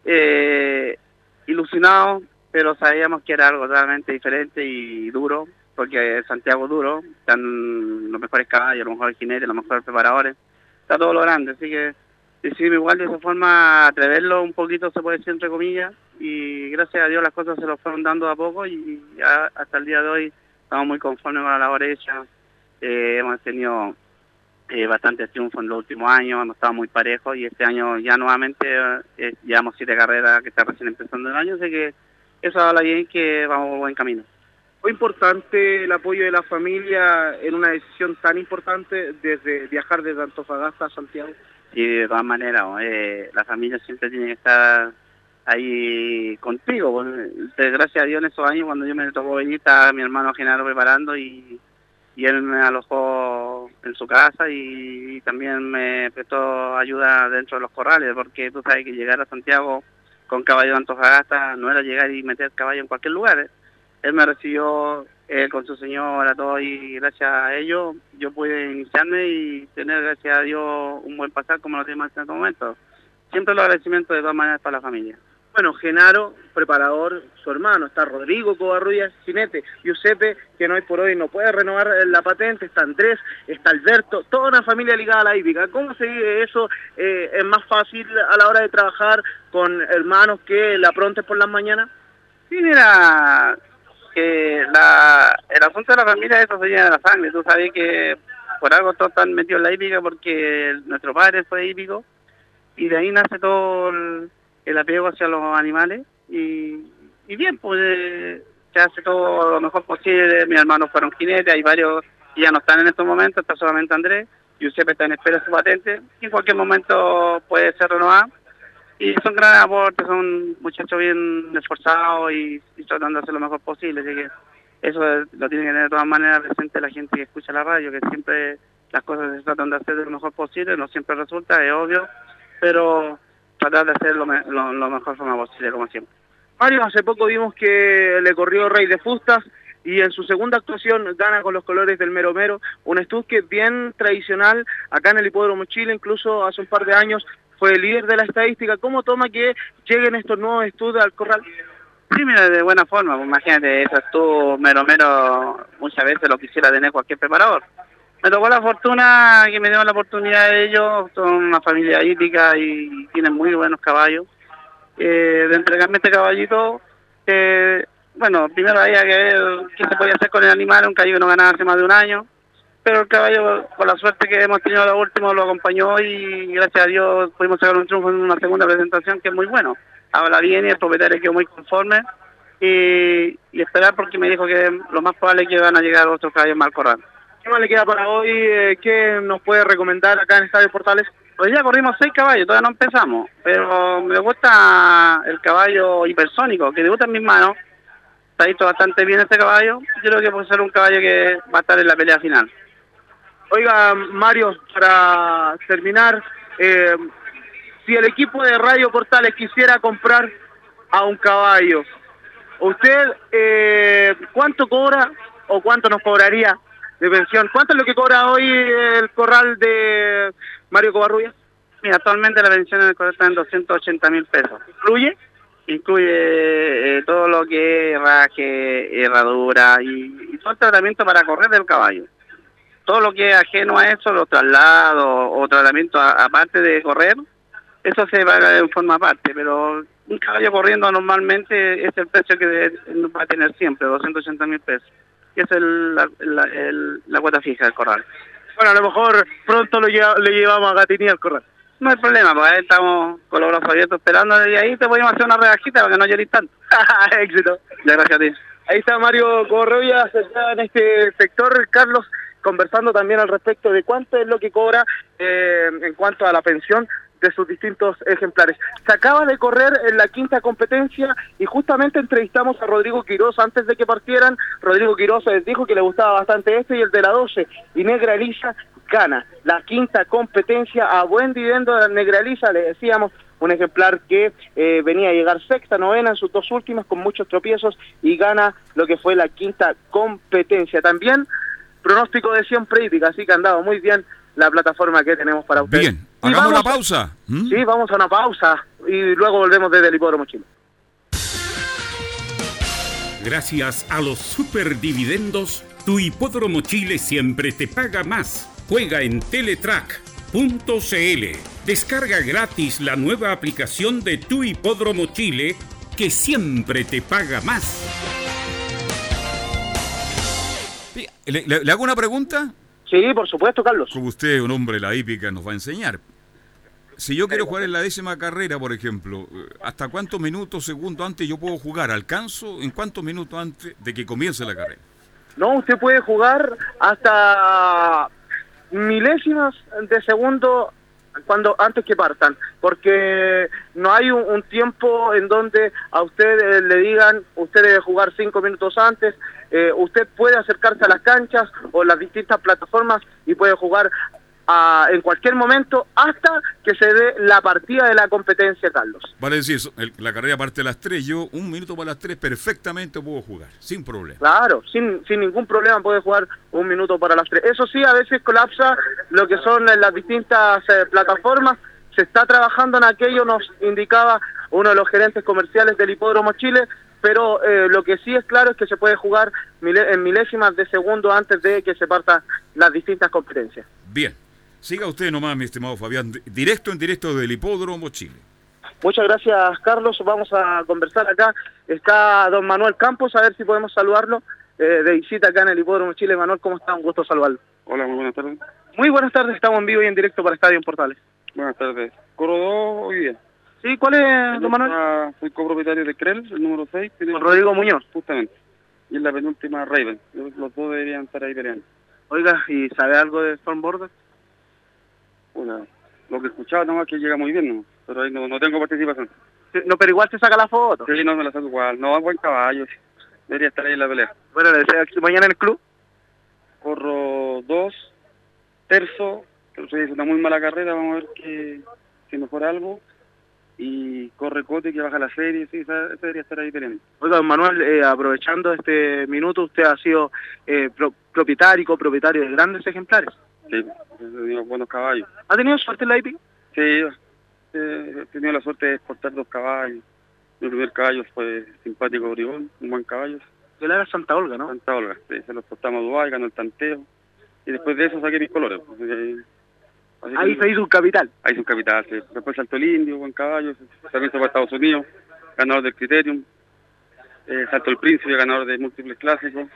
eh, ilusionados, pero sabíamos que era algo totalmente diferente y duro, porque Santiago es duro, están los mejores caballos, los mejores jinetes, los mejores preparadores, está todo lo grande, así que decidimos igual de esa forma atreverlo un poquito, se puede decir entre comillas, y gracias a Dios las cosas se lo fueron dando a poco y ya hasta el día de hoy estamos muy conformes con la labor hecha, Eh, hemos tenido eh, bastantes triunfos en los últimos años, hemos estado muy parejos y este año ya nuevamente eh, llevamos siete carreras que está recién empezando el año, así que eso habla bien que vamos por buen camino. Fue importante el apoyo de la familia en una decisión tan importante desde viajar desde Antofagasta a Santiago. Sí, de todas maneras, eh, la familia siempre tiene que estar ahí contigo. gracias a Dios en esos años, cuando yo me tocó venir, estaba mi hermano Genaro preparando y, y él me alojó en su casa y, también me prestó ayuda dentro de los corrales, porque tú sabes que llegar a Santiago con caballo de Antofagasta no era llegar y meter caballo en cualquier lugar. ¿eh? Él me recibió eh, con su señora, todo, y gracias a ello yo pude iniciarme y tener, gracias a Dios, un buen pasar como lo tenemos en este momento. Siempre los agradecimientos de todas maneras para la familia. Bueno, Genaro, preparador, su hermano, está Rodrigo Covarrubias, jinete, Giuseppe, que no hoy por hoy no puede renovar eh, la patente, está Andrés, está Alberto, toda una familia ligada a la hípica. ¿Cómo se vive eso? Eh, ¿Es más fácil a la hora de trabajar con hermanos que la prontes por las mañanas? Sí, mira, el asunto de la familia eso se llena de la sangre. Tú sabes que por algo todos están metidos en la hípica porque nuestro padre fue hípico y de ahí nace todo el, apego hacia los animales y, y bien, pues eh, se hace todo lo mejor posible. Mis hermanos fueron jinetes, hay varios que ya no están en estos momentos, está solamente Andrés. Giuseppe está en espera de su patente y en cualquier momento puede ser renovada. Y son grandes aportes, son muchachos bien esforzados y, y tratando de hacer lo mejor posible. Así que eso lo tiene que tener de todas maneras presente la gente que escucha la radio, que siempre las cosas se tratan de hacer de lo mejor posible, no siempre resulta, es obvio, pero tratar de hacer lo, me- lo, lo mejor forma posible, como siempre. Mario, hace poco vimos que le corrió Rey de Fustas y en su segunda actuación gana con los colores del Mero Mero, un estuque bien tradicional acá en el Hipódromo Chile, incluso hace un par de años fue el líder de la estadística. ¿Cómo toma que lleguen estos nuevos estudios al corral? Sí, de buena forma, pues imagínate, eso tú, mero mero, muchas veces lo quisiera tener cualquier preparador. Me tocó la fortuna que me dieron la oportunidad de ellos, son una familia hípica y tienen muy buenos caballos. Eh, de entregarme este caballito, eh, bueno, primero había que ver qué se podía hacer con el animal, un caballo que no ganaba hace más de un año, pero el caballo, con la suerte que hemos tenido lo último, lo acompañó y gracias a Dios pudimos sacar un triunfo en una segunda presentación que es muy bueno. Habla bien y el propietario quedó muy conforme y, y esperar porque me dijo que lo más probable es que van a llegar otros caballos más al corral. ¿Qué más le queda para hoy? Eh, ¿Qué nos puede recomendar acá en Estadio Portales? Hoy ya corrimos seis caballos, todavía no empezamos, pero me gusta el caballo hipersónico, que debuta en mis manos. Está visto bastante bien este caballo. Yo creo que puede ser un caballo que va a estar en la pelea final. Oiga, Mario, para terminar, eh, si el equipo de Radio Portales quisiera comprar a un caballo, ¿usted eh, cuánto cobra o cuánto nos cobraría de pensión? ¿Cuánto es lo que cobra hoy el corral de Mario Covarrubias? Mira, actualmente la pensión en el corral está en 280 mil pesos. ¿Incluye? Incluye eh, todo lo que es raje, herradura y, y todo el tratamiento para correr del caballo. Todo lo que es ajeno a eso, los traslados o tratamiento a- aparte de correr, eso se paga en forma aparte, pero un caballo corriendo normalmente es el precio que va a tener siempre, 280 mil pesos. Esa es el- la, la- el- la cuota fija del corral. Bueno, a lo mejor pronto lo lleva- le llevamos a Gatini al corral. No hay problema, pues ahí estamos con los brazos abiertos esperando y ahí te podemos hacer una rebajita para que no llores tanto. Éxito. Ya, gracias a ti. Ahí está Mario Correia, ya en este sector, Carlos, conversando también al respecto de cuánto es lo que cobra eh, en cuanto a la pensión de sus distintos ejemplares. Se acaba de correr en la quinta competencia y justamente entrevistamos a Rodrigo Quiroz antes de que partieran. Rodrigo Quiroz eh, dijo que le gustaba bastante este y el de la 12. Y Negra Elisa gana la quinta competencia a buen dividendo de Negra Elisa, le decíamos, un ejemplar que eh, venía a llegar sexta, novena en sus dos últimas con muchos tropiezos y gana lo que fue la quinta competencia. También pronóstico de siempre hípica, así que ha andado muy bien la plataforma que tenemos para ustedes. Bien, hagamos una pausa. ¿Mm? Sí, vamos a una pausa y luego volvemos desde el Hipódromo Chile. Gracias a los superdividendos, tu hipódromo Chile siempre te paga más. Juega en Teletrack.cl. Descarga gratis la nueva aplicación de tu hipódromo Chile que siempre te paga más. ¿Le, le- le hago una pregunta? Sí, por supuesto, Carlos. Como usted, un hombre de la hípica, nos va a enseñar. Si yo quiero jugar en la décima carrera, por ejemplo, eh, ¿hasta cuántos minutos, segundos antes yo puedo jugar? ¿Alcanzo en cuántos minutos antes de que comience la carrera? No, usted puede jugar hasta milésimas de segundo cuando antes que partan, porque no hay un, tiempo en donde a usted le digan usted debe jugar cinco minutos antes, eh, usted puede acercarse a las canchas o las distintas plataformas y puede jugar ah, en cualquier momento hasta que se dé la partida de la competencia, Carlos. Vale decir, eso, el- la carrera parte a las 3, yo un minuto para las 3 perfectamente puedo jugar, sin problema. Claro, sin, sin ningún problema puede jugar un minuto para las tres. Eso sí, a veces colapsa lo que son las distintas eh, plataformas. Se está trabajando en aquello, nos indicaba uno de los gerentes comerciales del Hipódromo Chile, pero eh, lo que sí es claro es que se puede jugar en milésimas de segundo antes de que se partan las distintas competencias. Bien, siga usted nomás, mi estimado Fabián, di- directo en directo del Hipódromo Chile. Muchas gracias, Carlos. Vamos a conversar acá. Está don Manuel Campos, a ver si podemos saludarlo eh, de visita acá en el Hipódromo Chile. Manuel, ¿cómo está? Un gusto saludarlo. Hola, muy buenas tardes. Muy buenas tardes, estamos en vivo y en directo para Estadio en Portales. Buenas tardes. Corro dos hoy día. Sí, ¿cuál es, don Manuel? Soy copropietario de CREL, el número 6. Con Rodrigo Muñoz. Justamente. y en la penúltima Raven. Los los dos deberían estar ahí peleando. Oiga, ¿y sabe algo de Storm Border? Una- lo que he escuchado nomás que llega muy bien, ¿no? pero ahí no, no tengo participación. No, pero igual te saca la foto. Sí, no me la saco igual. No, buen caballo. Debería estar ahí en la pelea. Bueno, le deseo aquí mañana en el club. Corro dos, terzo, día hizo una muy mala carrera, vamos a ver que, si mejora algo. Y corre Cote que baja la serie, sí, esa- esa debería estar ahí peleando. Oiga, don Manuel, eh, aprovechando este minuto, usted ha sido eh, pro- propietario, copropietario de grandes ejemplares. Sí, he tenido buenos caballos. ¿Ha tenido suerte en la? Sí, eh, he tenido la suerte de exportar dos caballos. Mi primer caballo fue simpático Bribón, un buen caballo. Que era Santa Olga, ¿no? Santa Olga, sí, se lo exportamos a Dubái, ganó el tanteo. Y después de eso saqué mis colores. pues, eh, Ahí que- se hizo un capital. Ahí hizo un capital, sí. Después saltó el Indio, buen caballo, también se fue a Estados Unidos, ganador del Criterium. Eh, saltó el Príncipe, ganador de múltiples clásicos.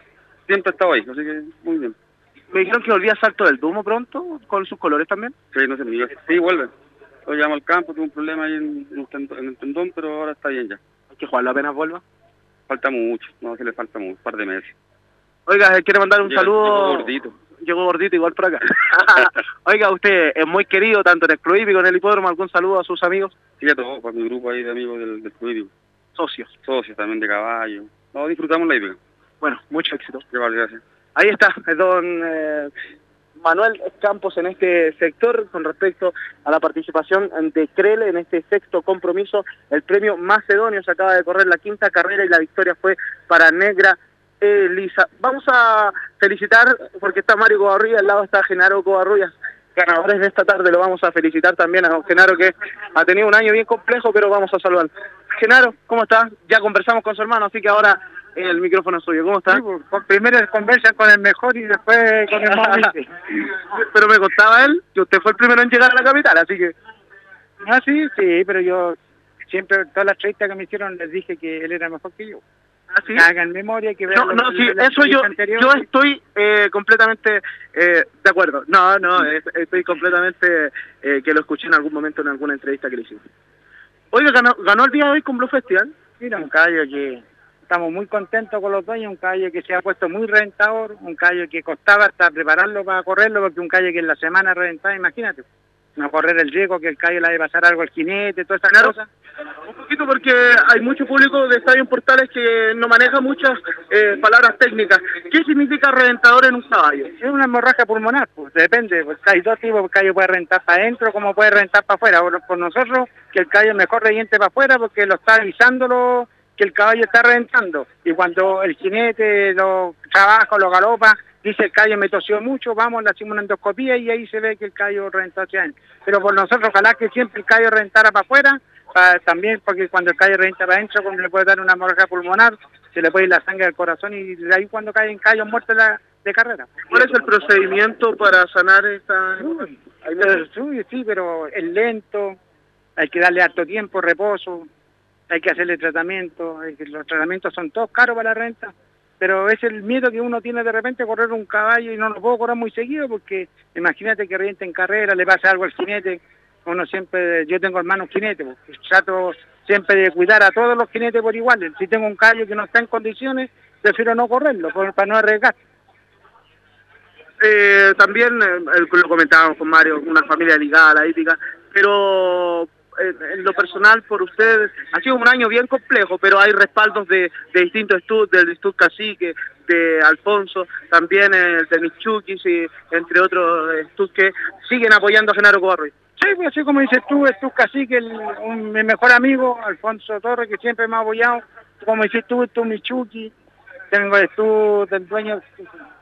Siempre ha estado ahí, así que muy bien. Me dijeron que volvía a Salto del Dumo pronto, con sus colores también. Sí, no se me Sí, vuelve. Lo llevamos al campo, tuvo un problema ahí en, en el tendón, pero ahora está bien ya. Hay que jugarlo apenas vuelva. Falta mucho, no, se le falta mucho, un par de meses. Oiga, quiere mandar un Llega- saludo. llegó gordito. Llegó gordito igual por acá. Oiga, usted es muy querido tanto en el club hípico, en el hipódromo. ¿Algún saludo a sus amigos? Sí, a todos, para mi grupo ahí de amigos del, del club hípico. Socios. Socios también de caballo. No, disfrutamos la hípica. Bueno, mucho éxito. Qué vale, gracias. Ahí está, es don eh, Manuel Campos en este sector con respecto a la participación de Crele en este sexto compromiso. El premio Macedonio se acaba de correr la quinta carrera y la victoria fue para Negra Elisa. Vamos a felicitar, porque está Mario Covarrubias, al lado está Genaro Covarrubias, ganadores de esta tarde. Lo vamos a felicitar también a don Genaro que ha tenido un año bien complejo, pero vamos a saludar. Genaro, ¿cómo está? Ya conversamos con su hermano, así que ahora el micrófono suyo. ¿Cómo está? Primero conversan con el mejor y después con el más. Pero me contaba él que usted fue el primero en llegar a la capital, así que... Ah, sí, sí, pero yo siempre, todas las entrevistas que me hicieron, les dije que él era mejor que yo. sí? Hagan memoria que vean No, sí, eso yo, yo estoy eh, completamente eh, de acuerdo. No, no, es- estoy completamente eh, que lo escuché en algún momento en alguna entrevista que le hicimos. Oiga, ganó, ganó el día de hoy con Blue Festival. Mira, un caballo que estamos muy contentos con los dueños, un caballo que se ha puesto muy rentador, un caballo que costaba hasta prepararlo para correrlo, porque un caballo que en la semana reventaba, imagínate, no correr el riesgo que el caballo le haya pasar algo al jinete, todas esas cosas. Un poquito porque hay mucho público de Estadio en Portales que no maneja muchas eh, palabras técnicas. ¿Qué significa reventador en un caballo? Es una hemorragia pulmonar, pues depende, pues hay dos tipos, el caballo puede rentar para adentro como puede rentar para afuera. Por, por nosotros, que el caballo mejor reviente para afuera porque lo está avisándolo que el caballo está reventando. Y cuando el jinete lo trabaja, lo galopa, dice el caballo me tosió mucho, vamos, le hacemos una endoscopía y ahí se ve que el caballo reventó hacia adentro. Pero por nosotros, ojalá que siempre el caballo reventara para afuera, para- también porque cuando el caballo revienta para adentro, como le puede dar una hemorragia pulmonar, se le puede ir la sangre al corazón y de ahí cuando caen callos muertos de, la- de carrera. ¿Cuál es el procedimiento para sanar esta...? Hay sí, pero es lento, hay que darle harto tiempo, reposo, hay que hacerle tratamiento, los tratamientos son todos caros para la renta, pero es el miedo que uno tiene de repente correr un caballo y no lo puedo correr muy seguido porque imagínate que reviente en carrera, le pasa algo al jinete, uno siempre, yo tengo hermanos jinetes, pues, trato siempre de cuidar a todos los jinetes por igual, si tengo un caballo que no está en condiciones, prefiero no correrlo para no arriesgar. Eh, también eh, lo comentábamos con Mario, una familia ligada a la hípica, pero en lo personal por usted ha sido un año bien complejo, pero hay respaldos de, distintos estudios, del Instituto Cacique, de Alfonso, también el de Michukis y entre otros estudios que siguen apoyando a Genaro Cobarruy. Sí, pues así como dices tú, es tu cacique, el, un- mi mejor amigo, Alfonso Torres, que siempre me ha apoyado. Como dices tú, tu Michuki. Tengo el tú del dueño,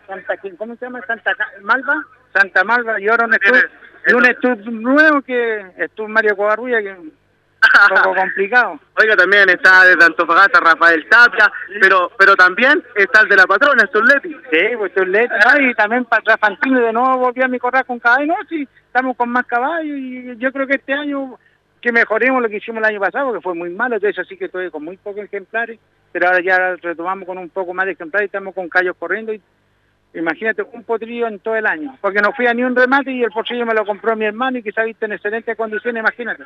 Santa, ¿cómo se llama? Santa Malva, Santa Malva, y ahora un estudio, y un estudio nuevo que es tu Mario Covarrulla, que un poco complicado. Oiga, también está desde Antofagasta Rafael Tapia, pero pero también está el de la patrona, estos Leti. Sí, pues tu Leti, ¿no? y también para Trafantino de nuevo volvió a mi corral con caballo, no, sí, estamos con más caballos y yo creo que este año que mejoremos lo que hicimos el año pasado, que fue muy malo, entonces así que estoy con muy pocos ejemplares, pero ahora ya retomamos con un poco más de ejemplares y estamos con callos corriendo y imagínate un potrillo en todo el año, porque no fui a ni un remate y el potrillo me lo compró mi hermano y que se ha visto en excelentes condiciones, imagínate.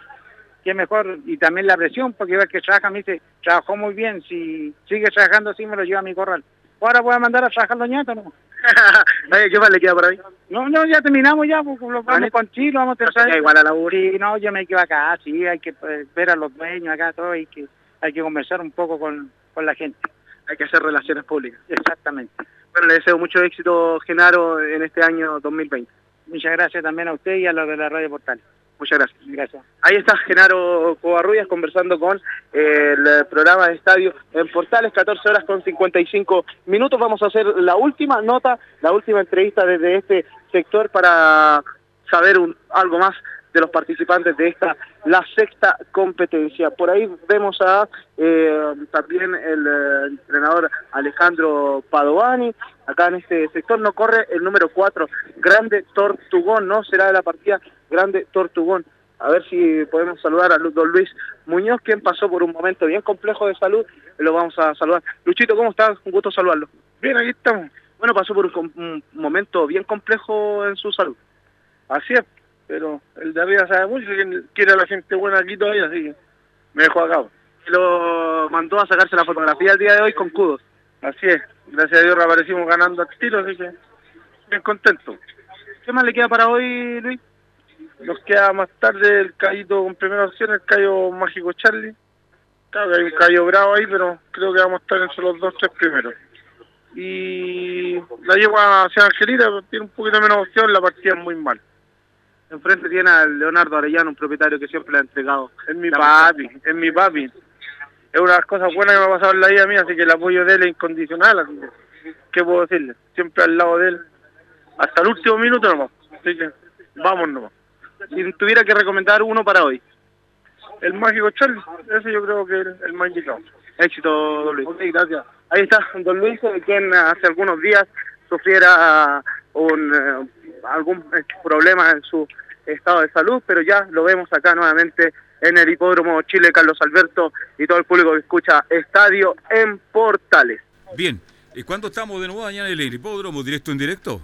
Que mejor, y también la presión, porque ves que trabaja, me dice, trabajó muy bien, si sigue trabajando así me lo lleva a mi corral. Ahora voy a mandar a trabajar los ñatos, ¿no? ¿Qué más le queda por ahí? No, no, ya terminamos ya, pues, lo vamos con Chile, vamos a terminar. igual a la U. Sí, no, yo me quedo acá, sí, hay que eh, ver a los dueños acá, todo, hay que, hay que conversar un poco con, con la gente. Hay que hacer relaciones públicas. Exactamente. Bueno, le deseo mucho éxito, Genaro, en este año 2020. Muchas gracias también a usted y a los de la Radio Portal. Muchas gracias. Gracias. Ahí está Genaro Covarrubias conversando con eh, el programa de estadio en Portales, 14 horas con 55 minutos. Vamos a hacer la última nota, la última entrevista desde este sector para saber un- algo más de los participantes de esta, la sexta competencia. Por ahí vemos a eh, también el eh, entrenador Alejandro Padovani. Acá en este sector no corre el número 4, Grande Tortugón, no será de la partida Grande Tortugón. A ver si podemos saludar a don Luis Muñoz, quien pasó por un momento bien complejo de salud. Lo vamos a saludar. Luchito, ¿cómo estás? Un gusto saludarlo. Bien, aquí estamos. Bueno, pasó por un momento bien complejo en su salud. Así es, pero el de arriba sabe mucho que quiere a la gente buena aquí todavía, así que me dejó acá. Y lo mandó a sacarse la fotografía el día de hoy con Cudos. Así es, gracias a Dios reaparecimos ganando al tiro, así que bien contento. ¿Qué más le queda para hoy, Luis? Nos queda más tarde el callito con primera opción, el callo mágico Charlie. Claro que hay un callo bravo ahí, pero creo que vamos a estar entre los dos, tres primeros. Y la yegua hacia Angelita tiene un poquito menos opción, la partida es muy mal. Enfrente tiene al Leonardo Arellano, un propietario que siempre le ha entregado. Es mi papi, es mi papi. Es una de las cosas buenas que me ha pasado en la vida mía, así que el apoyo de él es incondicional. Así que, ¿qué puedo decirle? Siempre al lado de él, hasta el último minuto nomás. Así que, vamos nomás. Si tuviera que recomendar uno para hoy. El mágico Charlie, ese yo creo que es el, más indicado. Éxito, don Luis. Gracias. Ahí está don Luis, eh, quien hace algunos días sufriera un, eh, algún eh, problema en su estado de salud, pero ya lo vemos acá nuevamente en el Hipódromo Chile Carlos Alberto y todo el público que escucha Estadio en Portales. Bien, ¿y cuándo estamos de nuevo mañana en el hipódromo, directo en directo?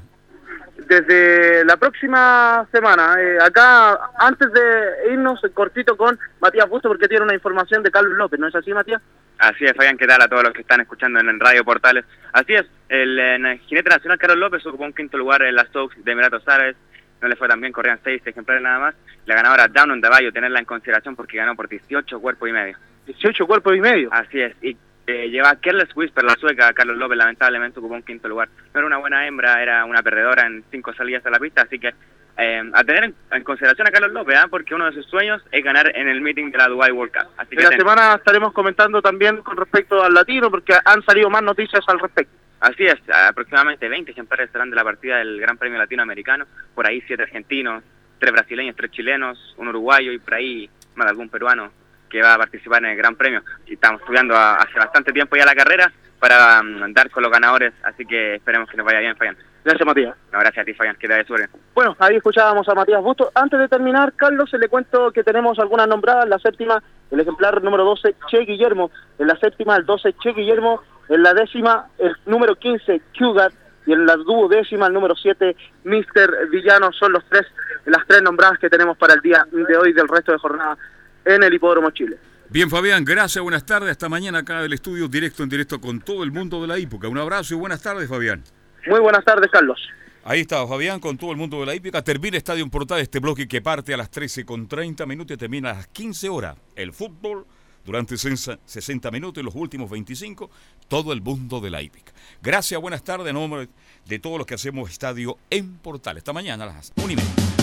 Desde la próxima semana, eh, acá antes de irnos cortito con Matías Busto porque tiene una información de Carlos López, ¿no es así Matías? Así es, Fabián, ¿qué tal a todos los que están escuchando en, Radio Portales? Así es, el, en el jinete nacional Carlos López ocupó un quinto lugar en las Stokes de Emiratos Árabes, no le fue tan bien, corrían seis ejemplares nada más. La ganadora Down on the Bayou, tenerla en consideración porque ganó por 18 cuerpos y medio. 18 cuerpos y medio. Así es, y eh, lleva Careless Whisper, la sueca, Carlos López lamentablemente ocupó un quinto lugar. No era una buena hembra, era una perdedora en cinco salidas a la pista, así que eh, a tener en, en consideración a Carlos López, ¿ah? porque uno de sus sueños es ganar en el meeting de la Dubai World Cup. Así que En la semana estaremos comentando también con respecto al latino porque han salido más noticias al respecto. Así es, aproximadamente 20 ejemplares estarán de la partida del Gran Premio Latinoamericano, por ahí siete argentinos, tres brasileños, tres chilenos, un uruguayo y por ahí más algún peruano que va a participar en el Gran Premio. Y estamos estudiando a- hace bastante tiempo ya la carrera para mm, dar con los ganadores, así que esperemos que nos vaya bien, Fabián. Gracias, Matías. No, gracias a ti, Fabián, que te bien. Bueno, ahí escuchábamos a Matías Busto. Antes de terminar, Carlos, se le cuento que tenemos algunas nombradas. La séptima, el ejemplar número 12, Che Guillermo. En la séptima, el 12, Che Guillermo. En la décima, el número 15, Cougar. Y en la duodécima, el número 7, Mr. Villano. Son los tres, las tres nombradas que tenemos para el día de hoy del resto de jornada en el Hipódromo Chile. Bien, Fabián, gracias, buenas tardes. Hasta mañana acá del estudio, directo en directo con todo el mundo de la hípica. Un abrazo y buenas tardes, Fabián. Muy buenas tardes, Carlos. Ahí está Fabián con todo el mundo de la hípica. Termina Estadio en Portal este bloque que parte a las 13 con 30 minutos y termina a las 15 horas. El fútbol durante 60 minutos y los últimos 25, todo el mundo de la hípica. Gracias, buenas tardes en nombre de todos los que hacemos Estadio en Portal. Esta mañana a las 1 y media.